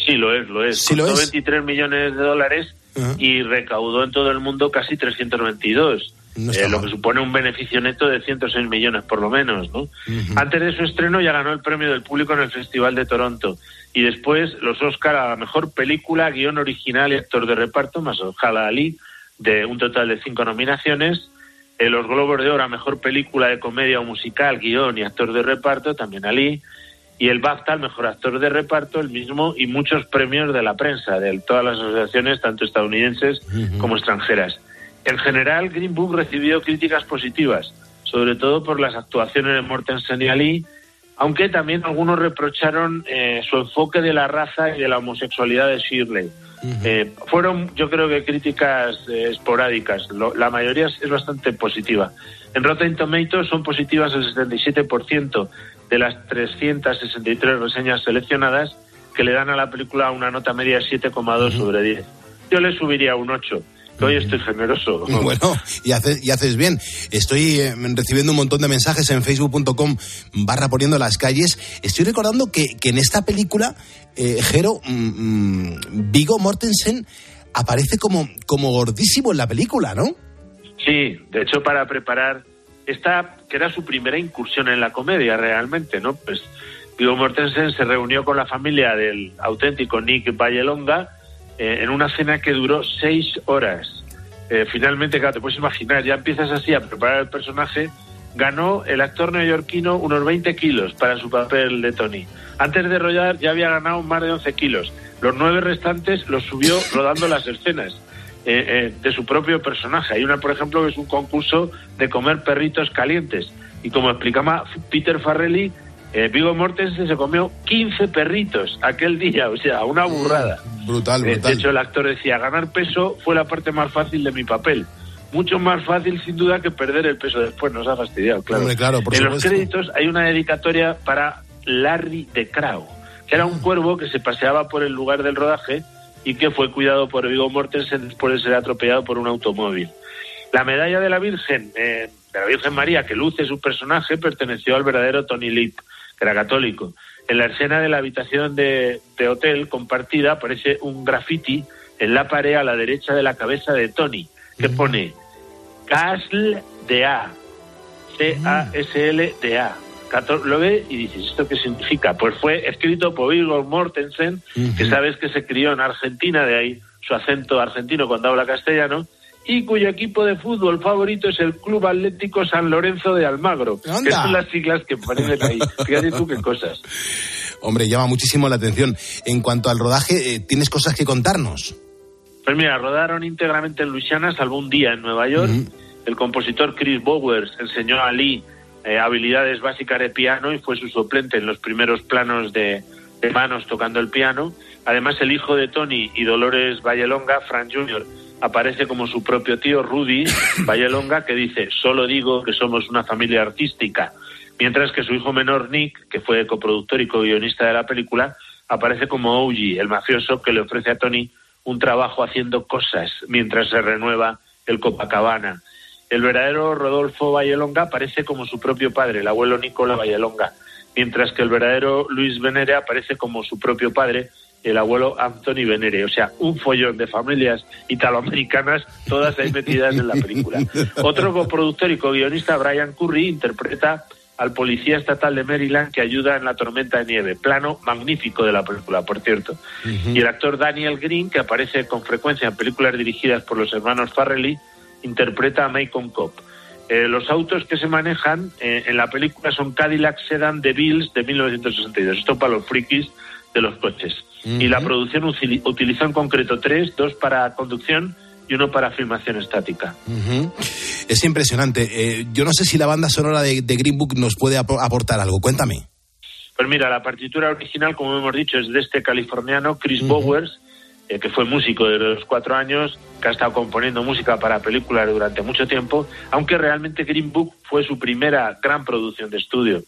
Sí, lo es, lo es. Sí, lo Costó es. 23 millones de dólares y recaudó en todo el mundo casi 322. No eh, lo que supone un beneficio neto de 106 millones por lo menos, ¿no? Antes de su estreno ya ganó el premio del público en el Festival de Toronto y después los Oscar a la mejor película, guion original y actor de reparto, más Hala Ali, de un total de cinco nominaciones. Eh, los Globos de Oro a mejor película de comedia o musical, guion y actor de reparto, también Ali. Y el BAFTA, el mejor actor de reparto, el mismo, y muchos premios de la prensa, de todas las asociaciones, tanto estadounidenses como extranjeras. En general, Green Book recibió críticas positivas, sobre todo por las actuaciones de Mortensen y Ali, aunque también algunos reprocharon eh, su enfoque de la raza y de la homosexualidad de Shirley. Eh, fueron, yo creo que críticas eh, esporádicas. Lo- la mayoría es, es bastante positiva. En Rotten Tomatoes son positivas el 77% de las 363 reseñas seleccionadas que le dan a la película una nota media de 7,2 sobre 10. Yo le subiría un 8, que hoy estoy generoso. Bueno, y haces, y haces bien. Estoy eh, recibiendo un montón de mensajes en facebook.com barra poniendo las calles. Estoy recordando que, que en esta película, eh, Jero, mm, mm, Vigo Mortensen aparece como, como gordísimo en la película, ¿no? Sí, de hecho para preparar esta, que era su primera incursión en la comedia realmente, ¿no? Pues Viggo Mortensen se reunió con la familia del auténtico Nick Vallelonga eh, en una cena que duró seis horas. Eh, finalmente, claro, te puedes imaginar, ya empiezas así a preparar el personaje. Ganó el actor neoyorquino unos 20 kilos para su papel de Tony. Antes de rodar ya había ganado más de 11 kilos. Los nueve restantes los subió rodando las escenas eh, eh, de su propio personaje. Hay una, por ejemplo, que es un concurso de comer perritos calientes. Y como explicaba Peter Farrelly, eh, Vigo Mortensen se comió 15 perritos aquel día, o sea, una burrada. Brutal, brutal. De hecho, el actor decía, ganar peso fue la parte más fácil de mi papel. Mucho más fácil, sin duda, que perder el peso después. Nos ha fastidiado, claro. Hombre, claro, por en los créditos hay una dedicatoria para Larry de Crow, que era un cuervo que se paseaba por el lugar del rodaje y que fue cuidado por Vigo Mortensen después de ser atropellado por un automóvil. La medalla de la Virgen, eh, de la Virgen María que luce su personaje perteneció al verdadero Tony Lip, que era católico. En la escena de la habitación de, de hotel compartida aparece un graffiti en la pared a la derecha de la cabeza de Tony, que pone Casl de A, C-A-S-L de A. Lo ve y dices, ¿esto qué significa? Pues fue escrito por Igor Mortensen, que sabes que se crió en Argentina, de ahí su acento argentino cuando habla castellano, y cuyo equipo de fútbol favorito es el Club Atlético San Lorenzo de Almagro, que son las siglas que ponen ahí. Fíjate tú qué cosas. Hombre, llama muchísimo la atención. En cuanto al rodaje, eh, ¿tienes cosas que contarnos? Pues mira, rodaron íntegramente en Luisiana, salvo un día en Nueva York. El compositor Chris Bowers enseñó a Lee eh, habilidades básicas de piano y fue su suplente en los primeros planos de, de manos tocando el piano. Además, el hijo de Tony y Dolores Vallelonga, Frank Jr., aparece como su propio tío Rudy Vallelonga, que dice, solo digo que somos una familia artística. Mientras que su hijo menor Nick, que fue coproductor y co-guionista de la película, aparece como Ougie, el mafioso que le ofrece a Tony un trabajo haciendo cosas mientras se renueva el Copacabana. El verdadero Rodolfo Vallelonga aparece como su propio padre, el abuelo Nicola Vallelonga, mientras que el verdadero Luis Venere aparece como su propio padre, el abuelo Anthony Venere. O sea, un follón de familias italoamericanas, todas ahí metidas en la película. Otro coproductor y co-guionista, Brian Curry, interpreta al policía estatal de Maryland que ayuda en la tormenta de nieve. Plano magnífico de la película, por cierto. Y el actor Daniel Green, que aparece con frecuencia en películas dirigidas por los hermanos Farrelly, interpreta a Macon Cop. Eh, los autos que se manejan eh, en la película son Cadillac Sedan de Bills de 1962. Esto para los frikis de los coches. Y la producción utili- utilizó en concreto tres, dos para conducción y uno para filmación estática. Es impresionante. Eh, yo no sé si la banda sonora de, de Green Book nos puede apo- aportar algo. Cuéntame. Pues mira, la partitura original, como hemos dicho, es de este californiano, Chris Bowers, eh, que fue músico desde los cuatro años, que ha estado componiendo música para películas durante mucho tiempo, aunque realmente Green Book fue su primera gran producción de estudio.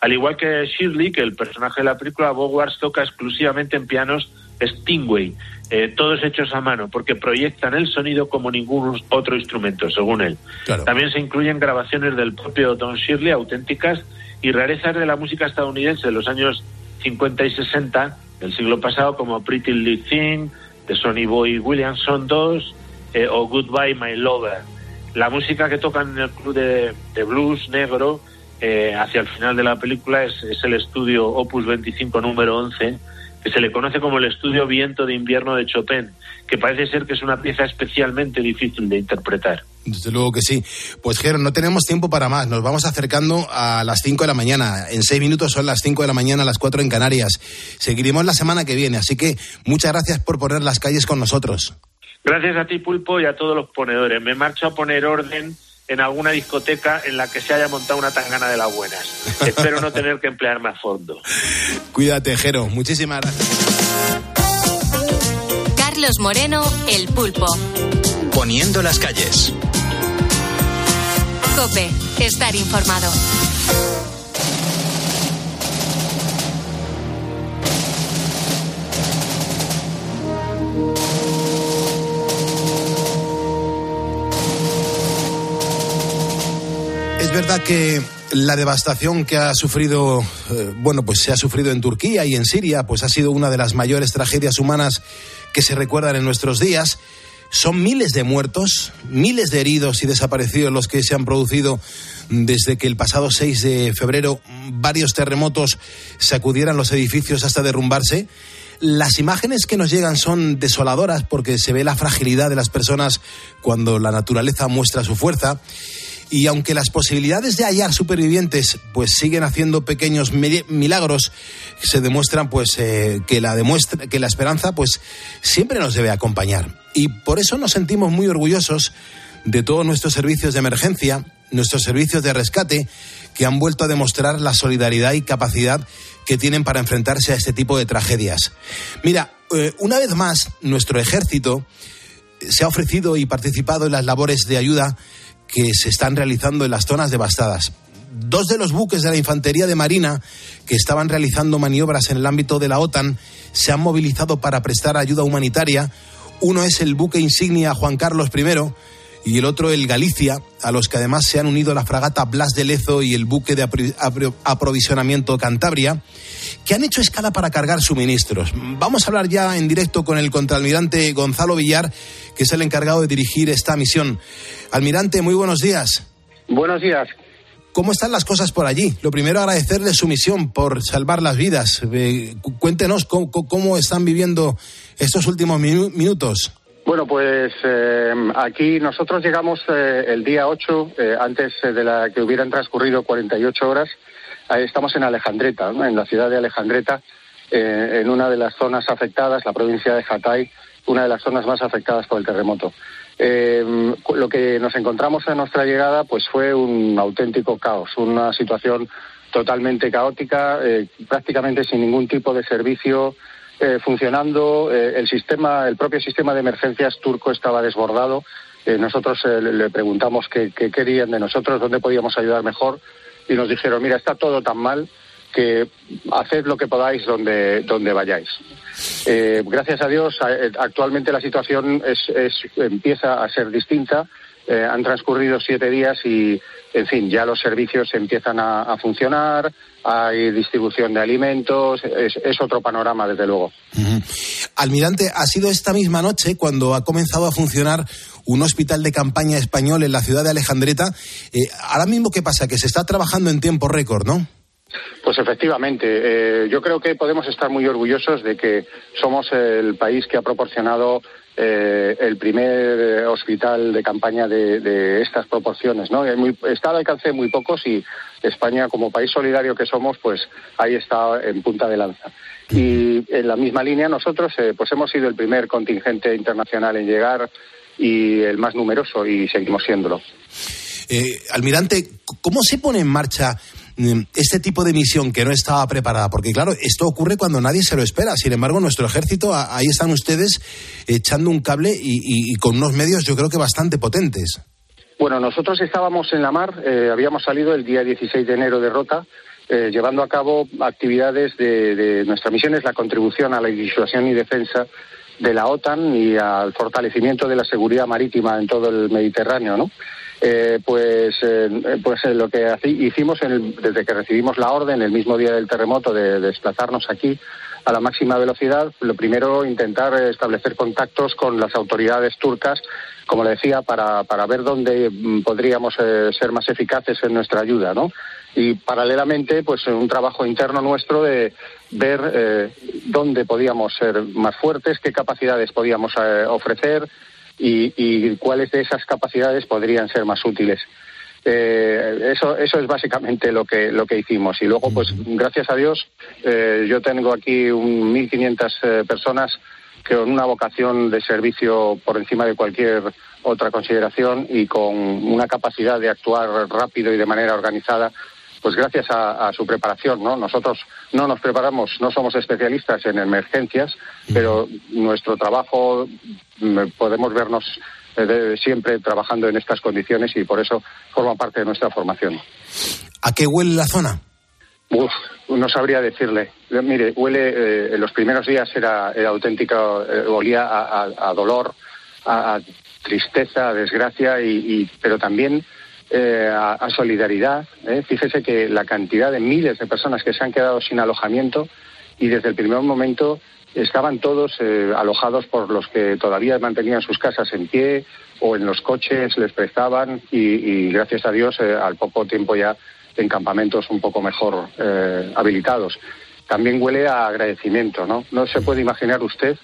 Al igual que Shirley, que el personaje de la película, Bowers toca exclusivamente en pianos Stingway, eh, todos hechos a mano, porque proyectan el sonido como ningún otro instrumento, según él. También se incluyen grabaciones del propio Don Shirley, auténticas, y rarezas de la música estadounidense de los años 50 y 60 del siglo pasado, como Pretty Little Thing, de Sonny Boy Williamson 2 eh, o Goodbye My Lover. La música que tocan en el club de, de blues negro eh, hacia el final de la película es, es el estudio Opus 25 número 11, que se le conoce como el estudio Viento de Invierno de Chopin, que parece ser que es una pieza especialmente difícil de interpretar. Desde luego que sí. Pues, Jero, no tenemos tiempo para más. Nos vamos acercando a las 5 de la mañana. En seis minutos son las 5 de la mañana, las 4 en Canarias. Seguiremos la semana que viene. Así que muchas gracias por poner las calles con nosotros. Gracias a ti, Pulpo, y a todos los ponedores. Me marcho a poner orden en alguna discoteca en la que se haya montado una tangana de las buenas. Espero no tener que emplearme a fondo. Cuídate, Jero. Muchísimas gracias. Carlos Moreno, El Pulpo. Poniendo las calles. Cope, estar informado. Verdad que la devastación que ha sufrido, eh, bueno, pues se ha sufrido en Turquía y en Siria, pues ha sido una de las mayores tragedias humanas que se recuerdan en nuestros días. Son miles de muertos, miles de heridos y desaparecidos los que se han producido desde que el pasado 6 de febrero varios terremotos sacudieran los edificios hasta derrumbarse. Las imágenes que nos llegan son desoladoras porque se ve la fragilidad de las personas cuando la naturaleza muestra su fuerza. Y aunque las posibilidades de hallar supervivientes pues siguen haciendo pequeños mi- milagros, se demuestran pues eh, que la demuestra que la esperanza pues siempre nos debe acompañar. Y por eso nos sentimos muy orgullosos de todos nuestros servicios de emergencia, nuestros servicios de rescate que han vuelto a demostrar la solidaridad y capacidad que tienen para enfrentarse a este tipo de tragedias. Mira, eh, una vez más nuestro ejército se ha ofrecido y participado en las labores de ayuda que se están realizando en las zonas devastadas. Dos de los buques de la Infantería de Marina que estaban realizando maniobras en el ámbito de la OTAN se han movilizado para prestar ayuda humanitaria. Uno es el buque insignia Juan Carlos I, y el otro el Galicia, a los que además se han unido la fragata Blas de Lezo y el buque de aprovisionamiento Cantabria, que han hecho escala para cargar suministros. Vamos a hablar ya en directo con el contraalmirante Gonzalo Villar, que es el encargado de dirigir esta misión. Almirante, muy buenos días. Buenos días. ¿Cómo están las cosas por allí? Lo primero, agradecerle su misión por salvar las vidas. Eh, cuéntenos cómo, están viviendo estos últimos minutos. Bueno, pues eh, aquí nosotros llegamos eh, el día 8, antes de la que hubieran transcurrido 48 horas. Estamos en Alejandreta, en la ciudad de Alejandreta, en una de las zonas afectadas, la provincia de Hatay, una de las zonas más afectadas por el terremoto. Eh, lo que nos encontramos en nuestra llegada pues fue un auténtico caos, una situación totalmente caótica, eh, prácticamente sin ningún tipo de servicio eh, funcionando. Eh, el sistema, el propio sistema de emergencias turco estaba desbordado. nosotros le preguntamos qué, querían de nosotros, dónde podíamos ayudar mejor y nos dijeron, mira, está todo tan mal que haced lo que podáis donde, donde vayáis. Eh, gracias a Dios, eh, actualmente la situación es, empieza a ser distinta. Eh, han transcurrido siete días y, en fin, ya los servicios empiezan a, funcionar, hay distribución de alimentos, es, otro panorama, desde luego. Almirante, ha sido esta misma noche cuando ha comenzado a funcionar un hospital de campaña español en la ciudad de Alejandreta. ahora mismo, ¿qué pasa? Que se está trabajando en tiempo récord, ¿no? Pues efectivamente, eh, yo creo que podemos estar muy orgullosos de que somos el país que ha proporcionado eh, el primer hospital de campaña de, estas proporciones, ¿no? está al alcance de muy pocos y España, como país solidario que somos, pues ahí está en punta de lanza. Y en la misma línea nosotros, eh, pues hemos sido el primer contingente internacional en llegar y el más numeroso y seguimos siéndolo. almirante, ¿cómo se pone en marcha este tipo de misión que no estaba preparada, porque claro, esto ocurre cuando nadie se lo espera. Sin embargo, nuestro ejército, ahí están ustedes echando un cable y, con unos medios yo creo que bastante potentes. Bueno, nosotros estábamos en la mar, eh, habíamos salido el día 16 de enero de Rota, eh, llevando a cabo actividades de, de nuestra misión, es la contribución a la disuasión y defensa de la OTAN y al fortalecimiento de la seguridad marítima en todo el Mediterráneo, ¿no? Eh, pues, eh, pues eh, lo que hicimos desde que recibimos la orden el mismo día del terremoto de, desplazarnos aquí a la máxima velocidad, lo primero intentar establecer contactos con las autoridades turcas, como le decía, para, para ver dónde mm, podríamos ser más eficaces en nuestra ayuda, ¿no? Y paralelamente, pues un trabajo interno nuestro de ver dónde podíamos ser más fuertes, qué capacidades podíamos ofrecer, y, cuáles de esas capacidades podrían ser más útiles. Eh, eso, eso es básicamente lo que, lo que hicimos. Y luego, pues, gracias a Dios, eh, yo tengo aquí un 1.500 eh, personas que con una vocación de servicio por encima de cualquier otra consideración y con una capacidad de actuar rápido y de manera organizada pues gracias a, su preparación, ¿no? Nosotros no nos preparamos, no somos especialistas en emergencias, pero nuestro trabajo mm, podemos vernos eh, siempre trabajando en estas condiciones y por eso forma parte de nuestra formación. ¿A qué huele la zona? Uf, no sabría decirle. Mire, huele, eh, en los primeros días era, era auténtica, eh, olía a, dolor, a, tristeza, a desgracia, y, pero también eh, a, solidaridad. ¿eh? Fíjese que la cantidad de miles de personas que se han quedado sin alojamiento y desde el primer momento estaban todos eh, alojados por los que todavía mantenían sus casas en pie o en los coches les prestaban y, gracias a Dios al poco tiempo ya en campamentos un poco mejor habilitados. También huele a agradecimiento, ¿no? No se puede imaginar usted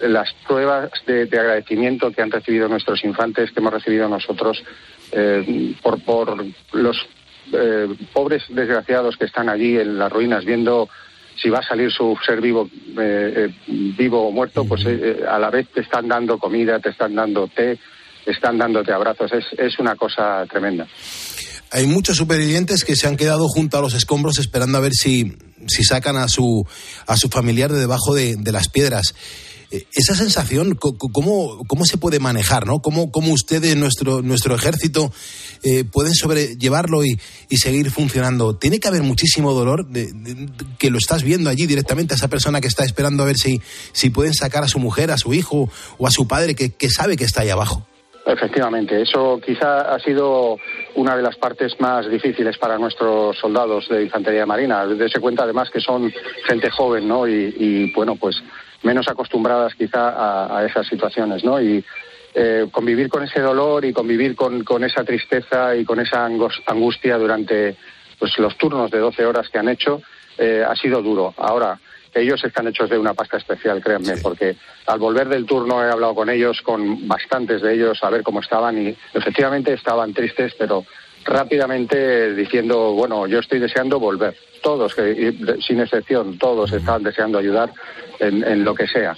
las pruebas de, agradecimiento que han recibido nuestros infantes, que hemos recibido nosotros, eh, por, por los eh, pobres desgraciados que están allí en las ruinas viendo si va a salir su ser vivo, eh, vivo o muerto, pues a la vez te están dando comida, te están dando té, te están dándote abrazos. Es, es una cosa tremenda. Hay muchos supervivientes que se han quedado junto a los escombros esperando a ver si, si sacan a su, a su familiar de debajo de, de las piedras. Esa sensación, ¿cómo, cómo se puede manejar? ¿no? ¿Cómo, cómo ustedes, nuestro, nuestro ejército, eh, pueden sobrellevarlo y, y, seguir funcionando? Tiene que haber muchísimo dolor de, que lo estás viendo allí directamente a esa persona que está esperando a ver si, si pueden sacar a su mujer, a su hijo o a su padre que, que sabe que está ahí abajo. Efectivamente, eso quizá ha sido una de las partes más difíciles para nuestros soldados de infantería marina. Dese cuenta además que son gente joven, ¿no? Y, bueno, pues menos acostumbradas quizá a, esas situaciones, ¿no? Y eh, convivir con ese dolor y convivir con, con esa tristeza y con esa angustia durante pues los turnos de 12 horas que han hecho eh, ha sido duro. Ahora, ellos están hechos de una pasta especial, créanme, porque al volver del turno he hablado con ellos, con bastantes de ellos, a ver cómo estaban y efectivamente estaban tristes, pero rápidamente diciendo, bueno, yo estoy deseando volver. Todos, sin excepción, todos están deseando ayudar en lo que sea.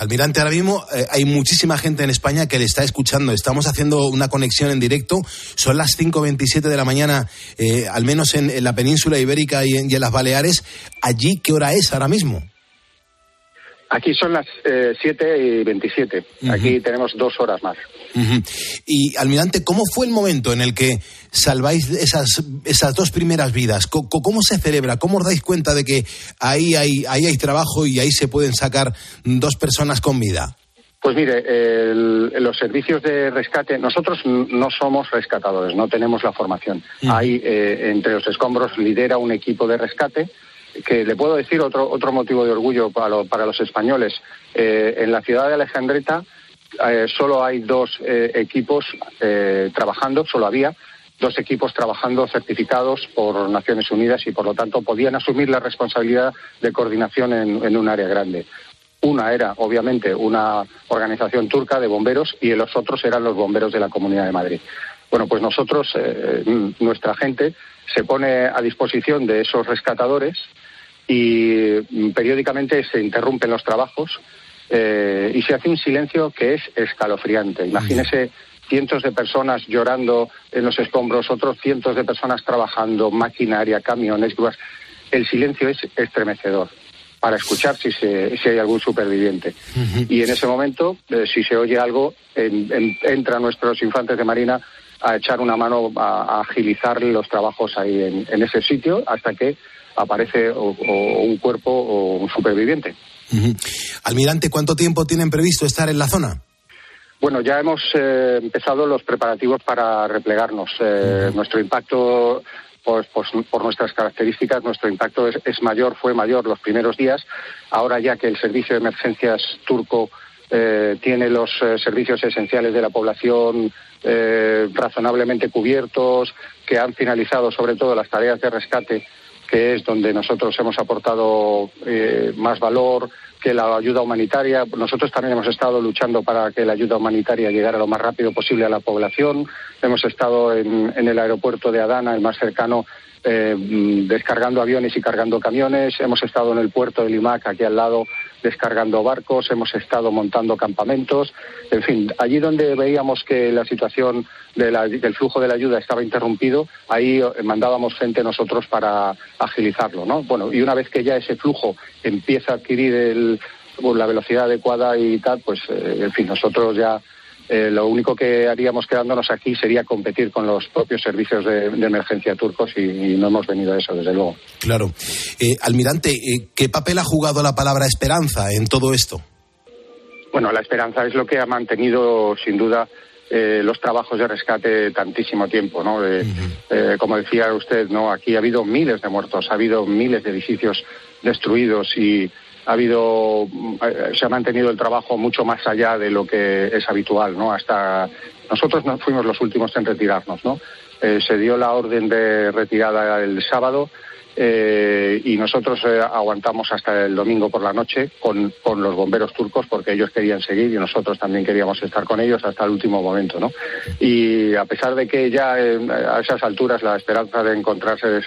Almirante, ahora mismo eh, hay muchísima gente en España que le está escuchando. Estamos haciendo una conexión en directo. Son las 5.27 de la mañana, eh, al menos en, la península ibérica y en, las Baleares. ¿Allí qué hora es ahora mismo? Aquí son las eh, 7 y 27. Aquí tenemos dos horas más. Y, almirante, ¿cómo fue el momento en el que salváis esas, esas dos primeras vidas? ¿Cómo, se celebra? ¿Cómo os dais cuenta de que ahí hay, ahí hay trabajo y ahí se pueden sacar dos personas con vida? Pues mire, los servicios de rescate, nosotros no somos rescatadores, no tenemos la formación. Hay, eh, entre los escombros, lidera un equipo de rescate que le puedo decir otro, otro motivo de orgullo para, los españoles. Eh, en la ciudad de Alejandreta eh, solo hay dos eh, equipos trabajando, solo había dos equipos trabajando certificados por Naciones Unidas y por lo tanto podían asumir la responsabilidad de coordinación en, un área grande. Una era, obviamente, una organización turca de bomberos y los otros eran los bomberos de la Comunidad de Madrid. Bueno, pues nosotros, nuestra gente, se pone a disposición de esos rescatadores y mm, periódicamente se interrumpen los trabajos eh, y se hace un silencio que es escalofriante. Imagínese cientos de personas llorando en los escombros, otros cientos de personas trabajando, maquinaria, camiones, grúas. El silencio es estremecedor para escuchar si, si hay algún superviviente. Y en ese momento, eh, si se oye algo, entran nuestros infantes de marina a echar una mano a, agilizar los trabajos ahí en, ese sitio hasta que aparece un cuerpo o un superviviente. Almirante, ¿cuánto tiempo tienen previsto estar en la zona? Bueno, ya hemos eh, empezado los preparativos para replegarnos. Eh, nuestro impacto, pues, pues, por nuestras características, nuestro impacto es, mayor, fue mayor los primeros días. Ahora ya que el servicio de emergencias turco eh, tiene los servicios esenciales de la población razonablemente cubiertos, que han finalizado sobre todo las tareas de rescate que es donde nosotros hemos aportado eh, más valor que la ayuda humanitaria. Nosotros también hemos estado luchando para que la ayuda humanitaria llegara lo más rápido posible a la población. Hemos estado en el aeropuerto de Adana, el más cercano, eh, descargando aviones y cargando camiones. Hemos estado en el puerto de Limac, aquí al lado, descargando barcos. Hemos estado montando campamentos. En fin, allí donde veíamos que la situación del flujo de la ayuda estaba interrumpido, ahí eh, mandábamos gente nosotros para agilizarlo, ¿no? Bueno, y una vez que ya ese flujo empieza a adquirir el, la velocidad adecuada y tal, pues, eh, en fin, nosotros ya eh, lo único que haríamos quedándonos aquí sería competir con los propios servicios de, emergencia turcos y, no hemos venido a eso, desde luego. Claro. Eh, almirante, eh, ¿qué papel ha jugado la palabra esperanza en todo esto? Bueno, la esperanza es lo que ha mantenido, sin duda, los trabajos de rescate tantísimo tiempo, ¿no? como decía usted, ¿no? Aquí ha habido miles de muertos, ha habido miles de edificios destruidos y ha habido eh, se ha mantenido el trabajo mucho más allá de lo que es habitual no hasta nosotros no fuimos los últimos en retirarnos no eh, se dio la orden de retirada el sábado eh, y nosotros aguantamos hasta el domingo por la noche con, con, los bomberos turcos porque ellos querían seguir y nosotros también queríamos estar con ellos hasta el último momento, ¿no? Y a pesar de que ya a esas alturas la esperanza de encontrarse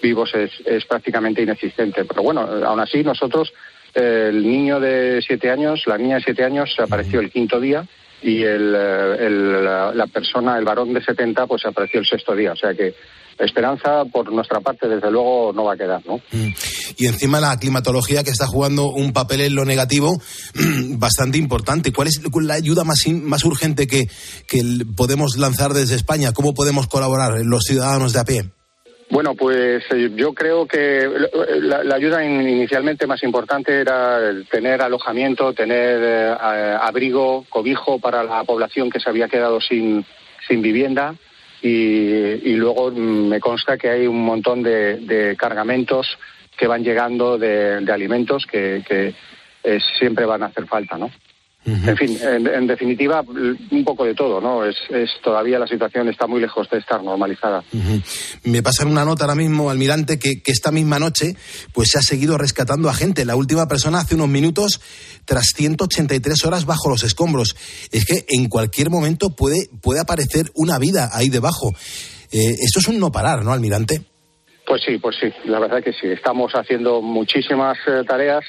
vivos es, es prácticamente inexistente, pero bueno, aún así nosotros el niño de siete años, la niña de siete años apareció el quinto día y el, la, persona, el varón de 70, pues apareció el sexto día. O sea que esperanza por nuestra parte, desde luego, no va a quedar, ¿no? Mm. Y encima la climatología que está jugando un papel en lo negativo bastante importante. ¿Cuál es la ayuda más, más urgente que, que podemos lanzar desde España? ¿Cómo podemos colaborar los ciudadanos de a pie? Bueno, pues eh, yo creo que la, la ayuda in- inicialmente más importante era tener alojamiento, tener eh, abrigo, cobijo para la población que se había quedado sin, sin vivienda y, luego mm, me consta que hay un montón de, cargamentos que van llegando de, alimentos que, eh, siempre van a hacer falta, ¿no? En fin, en, en definitiva, un poco de todo, ¿no? Es, es todavía la situación está muy lejos de estar normalizada. Me pasan una nota ahora mismo, almirante, que, que esta misma noche pues se ha seguido rescatando a gente. La última persona hace unos minutos tras 183 horas bajo los escombros. Es que en cualquier momento puede, puede aparecer una vida ahí debajo. Eh, esto es un no parar, ¿no, almirante? Pues sí, pues sí, la verdad que sí. Estamos haciendo muchísimas eh, tareas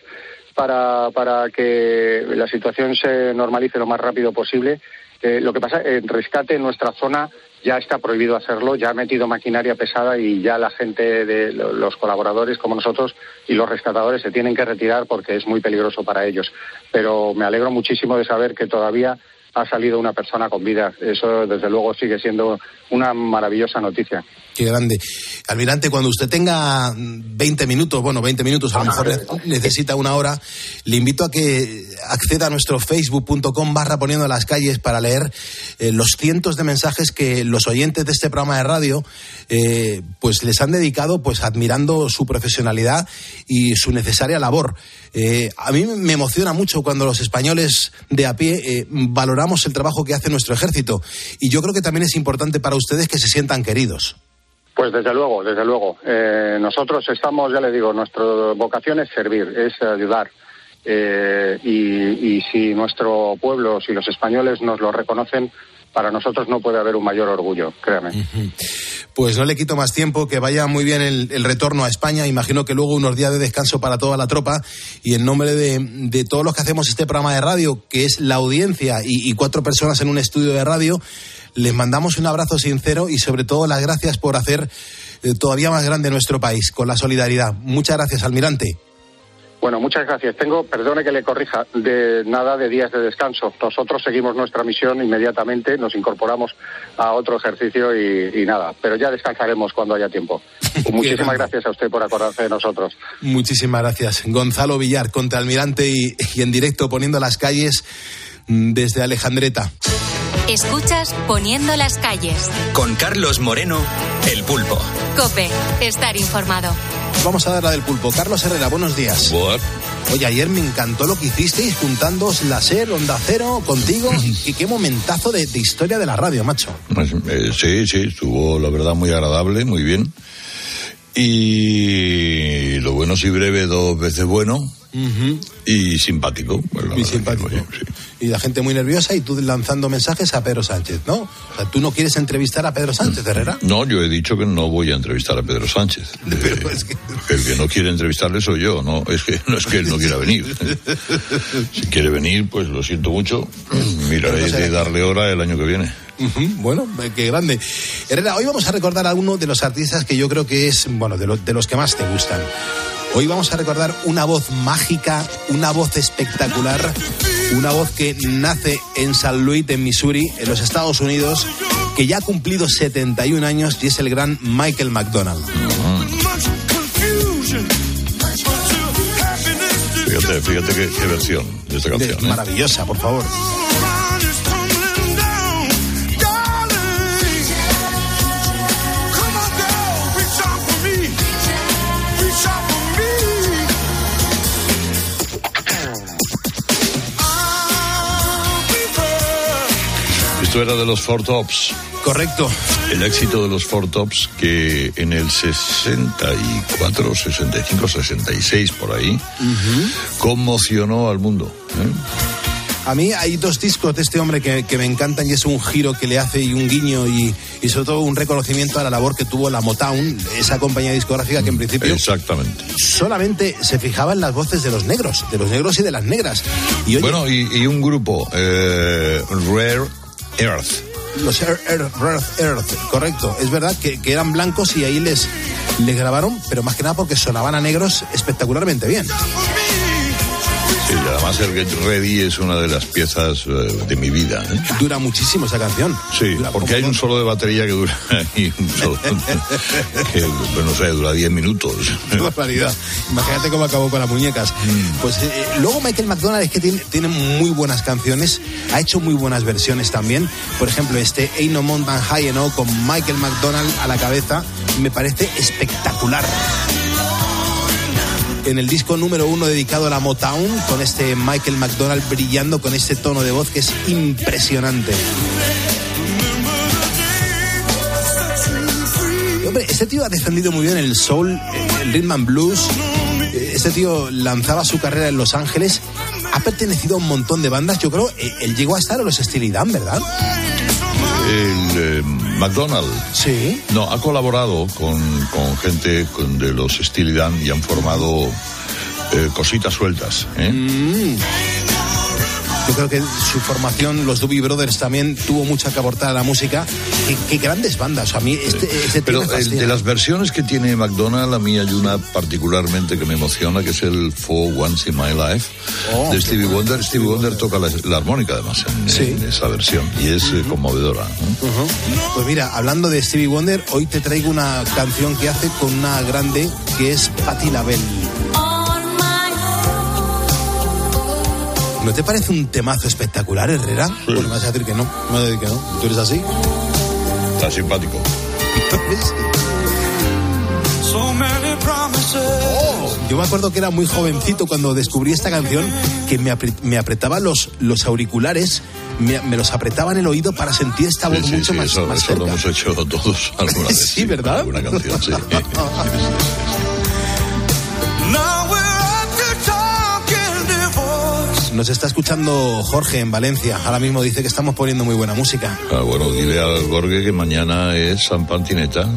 para, para que la situación se normalice lo más rápido posible. Eh, lo que pasa, en rescate en nuestra zona ya está prohibido hacerlo, ya ha metido maquinaria pesada y ya la gente de lo- los colaboradores como nosotros y los rescatadores se tienen que retirar porque es muy peligroso para ellos. Pero me alegro muchísimo de saber que todavía ha salido una persona con vida. Eso, desde luego, sigue siendo una maravillosa noticia. Qué grande. Almirante, cuando usted tenga mm, 20 minutos, bueno, 20 minutos, a lo mejor ne- necesita una hora, le invito a que acceda a nuestro facebook.com barra poniendo las calles para leer eh, los cientos de mensajes que los oyentes de este programa de radio eh, pues les han dedicado pues admirando su profesionalidad y su necesaria labor. Eh, a mí me emociona mucho cuando los españoles de a pie valoramos el trabajo que hace nuestro ejército y yo creo que también es importante para ustedes que se sientan queridos. Pues desde luego, desde luego. Eh, nosotros estamos, ya le digo, nuestra vocación es servir, es ayudar. Eh, y, y si nuestro pueblo, si los españoles nos lo reconocen, para nosotros no puede haber un mayor orgullo, créame. Pues no le quito más tiempo, que vaya muy bien el, el retorno a España. Imagino que luego unos días de descanso para toda la tropa. Y en nombre de, todos los que hacemos este programa de radio, que es la audiencia y cuatro personas en un estudio de radio, les mandamos un abrazo sincero y sobre todo las gracias por hacer eh, todavía más grande nuestro país con la solidaridad. Muchas gracias, almirante. Bueno, muchas gracias. Tengo, perdone que le corrija, de nada de días de descanso. Nosotros seguimos nuestra misión inmediatamente, nos incorporamos a otro ejercicio y, y nada, pero ya descansaremos cuando haya tiempo. Muchísimas gracias a usted por acordarse de nosotros. Muchísimas gracias. Gonzalo Villar, contraalmirante y, y en directo poniendo las calles mm, desde Alejandreta. Escuchas Poniendo las calles. Con Carlos Moreno, El Pulpo. Cope, estar informado. Vamos a dar la del pulpo. Carlos Herrera, buenos días. Oye, ayer me encantó lo que hicisteis juntándoos la SER, Onda Cero, contigo. y qué momentazo de, de historia de la radio, macho. Pues, eh, sí, sí, estuvo la verdad muy agradable, muy bien. Y lo bueno sí breve, dos veces bueno y simpático. pues, la simpático. que, oye, sí. Y la gente muy nerviosa y tú lanzando mensajes a Pedro Sánchez, ¿no? O sea, tú no quieres entrevistar a Pedro Sánchez, Herrera. No, yo he dicho que no voy a entrevistar a Pedro Sánchez. Eh, El que no quiere entrevistarle soy yo, no es que no es que él no quiera venir. Si quiere venir, pues lo siento mucho. Miraré de darle hora el año que viene. Bueno, eh, qué grande. Herrera, hoy vamos a recordar a uno de los artistas que yo creo que es, bueno, de, lo- de los que más te gustan. Hoy vamos a recordar una voz mágica, una voz espectacular, una voz que nace en San Luis, en Missouri, en los Estados Unidos, que ya ha cumplido 71 años y es el gran Michael McDonald. Fíjate, fíjate qué, qué versión de esta canción. ¿eh? maravillosa, por favor. Esto era de los Four Tops. Correcto. El éxito de los Four Tops que en el 64, 65, 66 por ahí conmocionó al mundo. ¿eh? A mí hay dos discos de este hombre que, que me encantan y es un giro que le hace y un guiño y, y sobre todo un reconocimiento a la labor que tuvo la Motown, esa compañía discográfica que en principio Exactamente. solamente se fijaba en las voces de los negros, de los negros y de las negras. Y oye, Bueno, y, y un grupo, eh, Rare Earth. los Earth, Earth, Earth, correcto, es verdad que, que eran blancos y ahí les, les grabaron, pero más que nada porque sonaban a negros espectacularmente bien. Sí, y además el Get Ready es una de las piezas eh, de mi vida. ¿eh? Dura muchísimo esa canción. Sí, porque hay un solo de batería que dura y un solo, que, pues, no sé, dura 10 minutos. Qué barbaridad. Imagínate cómo acabó con las muñecas. Pues eh, luego Michael McDonald es que tiene, tiene muy buenas canciones, ha hecho muy buenas versiones también. Por ejemplo, este Ain't No Mountain High ¿no? con Michael McDonald a la cabeza me parece espectacular en el disco número uno dedicado a la Motown, con este Michael McDonald brillando con este tono de voz que es impresionante. Y, hombre, este tío ha defendido muy bien el soul, el rhythm and blues. Este tío lanzaba su carrera en Los Ángeles, ha pertenecido a un montón de bandas. Yo creo, eh, él llegó a estar en los Steely Dan, ¿verdad? El McDonald. Sí. No, ha colaborado con, con gente con- de los Steely Dan y han formado eh, cositas sueltas. ¿eh? Mm. Yo creo que su formación, los Doobie Brothers también tuvo mucha que aportar a la música. Qué, qué grandes bandas. A mí este, este Pero me el de las versiones que tiene McDonald, a mí hay una particularmente que me emociona, que es el For Once in My Life Oh, de Stevie Wonder. Stevie Wonder toca la, la armónica además en, en esa versión y es eh, conmovedora. ¿no? Ujú. Pues mira, hablando de Stevie Wonder, hoy te traigo una canción que hace con una grande que es Patti LaBelle. ¿No te parece un temazo espectacular, Herrera? Pues me vas a decir que no. Me vas a decir que no. ¿Tú eres así? Está simpático. Oh, yo me acuerdo que era muy jovencito cuando descubrí esta canción que me, me apretaba los, los auriculares, me, me los apretaba en el oído para sentir esta voz Sí, sí, mucho sí, más, eso, más eso lo cerca. hemos hecho todos alguna vez. Sí, ¿verdad? Alguna canción, sí. Nos está escuchando Jorge en Valencia. Ahora mismo dice que estamos poniendo muy buena música. Ah, bueno, dile al Gorge que mañana es San Pantineta,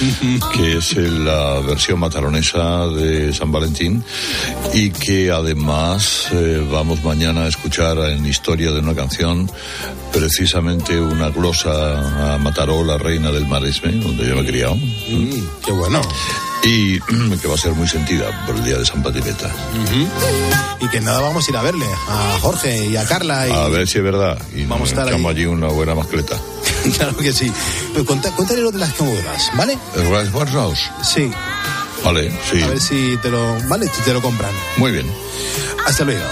que es la versión mataronesa de San Valentín, y que además eh, vamos mañana a escuchar en historia de una canción precisamente una glosa a Mataró, la reina del maresme, donde yo me he criado. Mm, qué bueno. Y que va a ser muy sentida por el día de San Patineta. Y que nada, vamos a ir a verle a Jorge y a Carla. Y... A ver si es verdad. Y Vamos a estar allí una buena mascleta. claro que sí. Pero cuéntale lo de las comodas, ¿vale? ¿El Rice White House? Sí. Vale, sí. A ver si te lo, ¿vale? Si te lo compran. Muy bien. Hasta luego.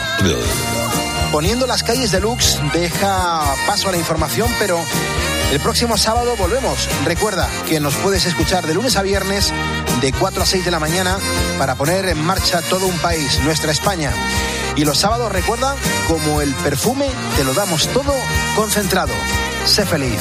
Poniendo las calles de Lux deja paso a la información, pero el próximo sábado volvemos. Recuerda que nos puedes escuchar de lunes a viernes de 4 a 6 de la mañana para poner en marcha todo un país, nuestra España. Y los sábados, recuerda, como el perfume, te lo damos todo concentrado. Sé feliz.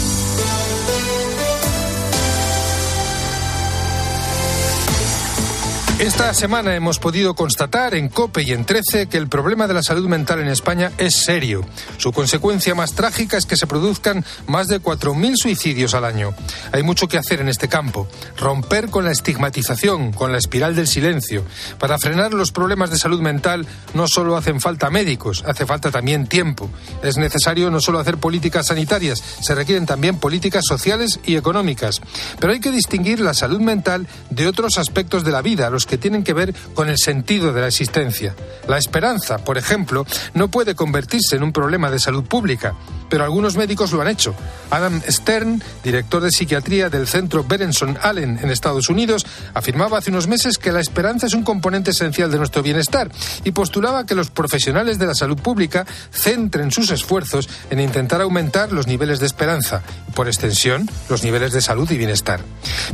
Esta semana hemos podido constatar en COPE y en 13 que el problema de la salud mental en España es serio. Su consecuencia más trágica es que se produzcan más de 4.000 suicidios al año. Hay mucho que hacer en este campo. Romper con la estigmatización, con la espiral del silencio. Para frenar los problemas de salud mental no solo hacen falta médicos, hace falta también tiempo. Es necesario no solo hacer políticas sanitarias, se requieren también políticas sociales y económicas. Pero hay que distinguir la salud mental de otros aspectos de la vida, los que tienen que ver con el sentido de la existencia. La esperanza, por ejemplo, no puede convertirse en un problema de salud pública, pero algunos médicos lo han hecho. Adam Stern, director de psiquiatría del centro Berenson Allen en Estados Unidos, afirmaba hace unos meses que la esperanza es un componente esencial de nuestro bienestar y postulaba que los profesionales de la salud pública centren sus esfuerzos en intentar aumentar los niveles de esperanza y, por extensión, los niveles de salud y bienestar.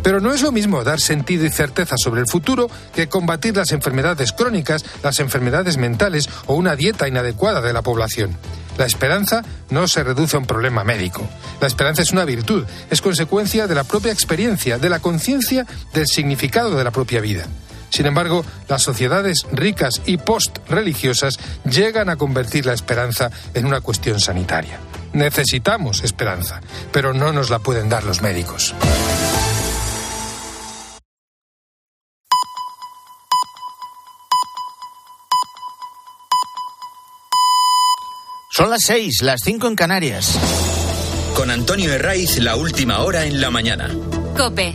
Pero no es lo mismo dar sentido y certeza sobre el futuro que combatir las enfermedades crónicas, las enfermedades mentales o una dieta inadecuada de la población. La esperanza no se reduce a un problema médico. La esperanza es una virtud, es consecuencia de la propia experiencia, de la conciencia del significado de la propia vida. Sin embargo, las sociedades ricas y post-religiosas llegan a convertir la esperanza en una cuestión sanitaria. Necesitamos esperanza, pero no nos la pueden dar los médicos. Son las seis, las cinco en Canarias. Con Antonio Herraiz, la última hora en la mañana. Cope,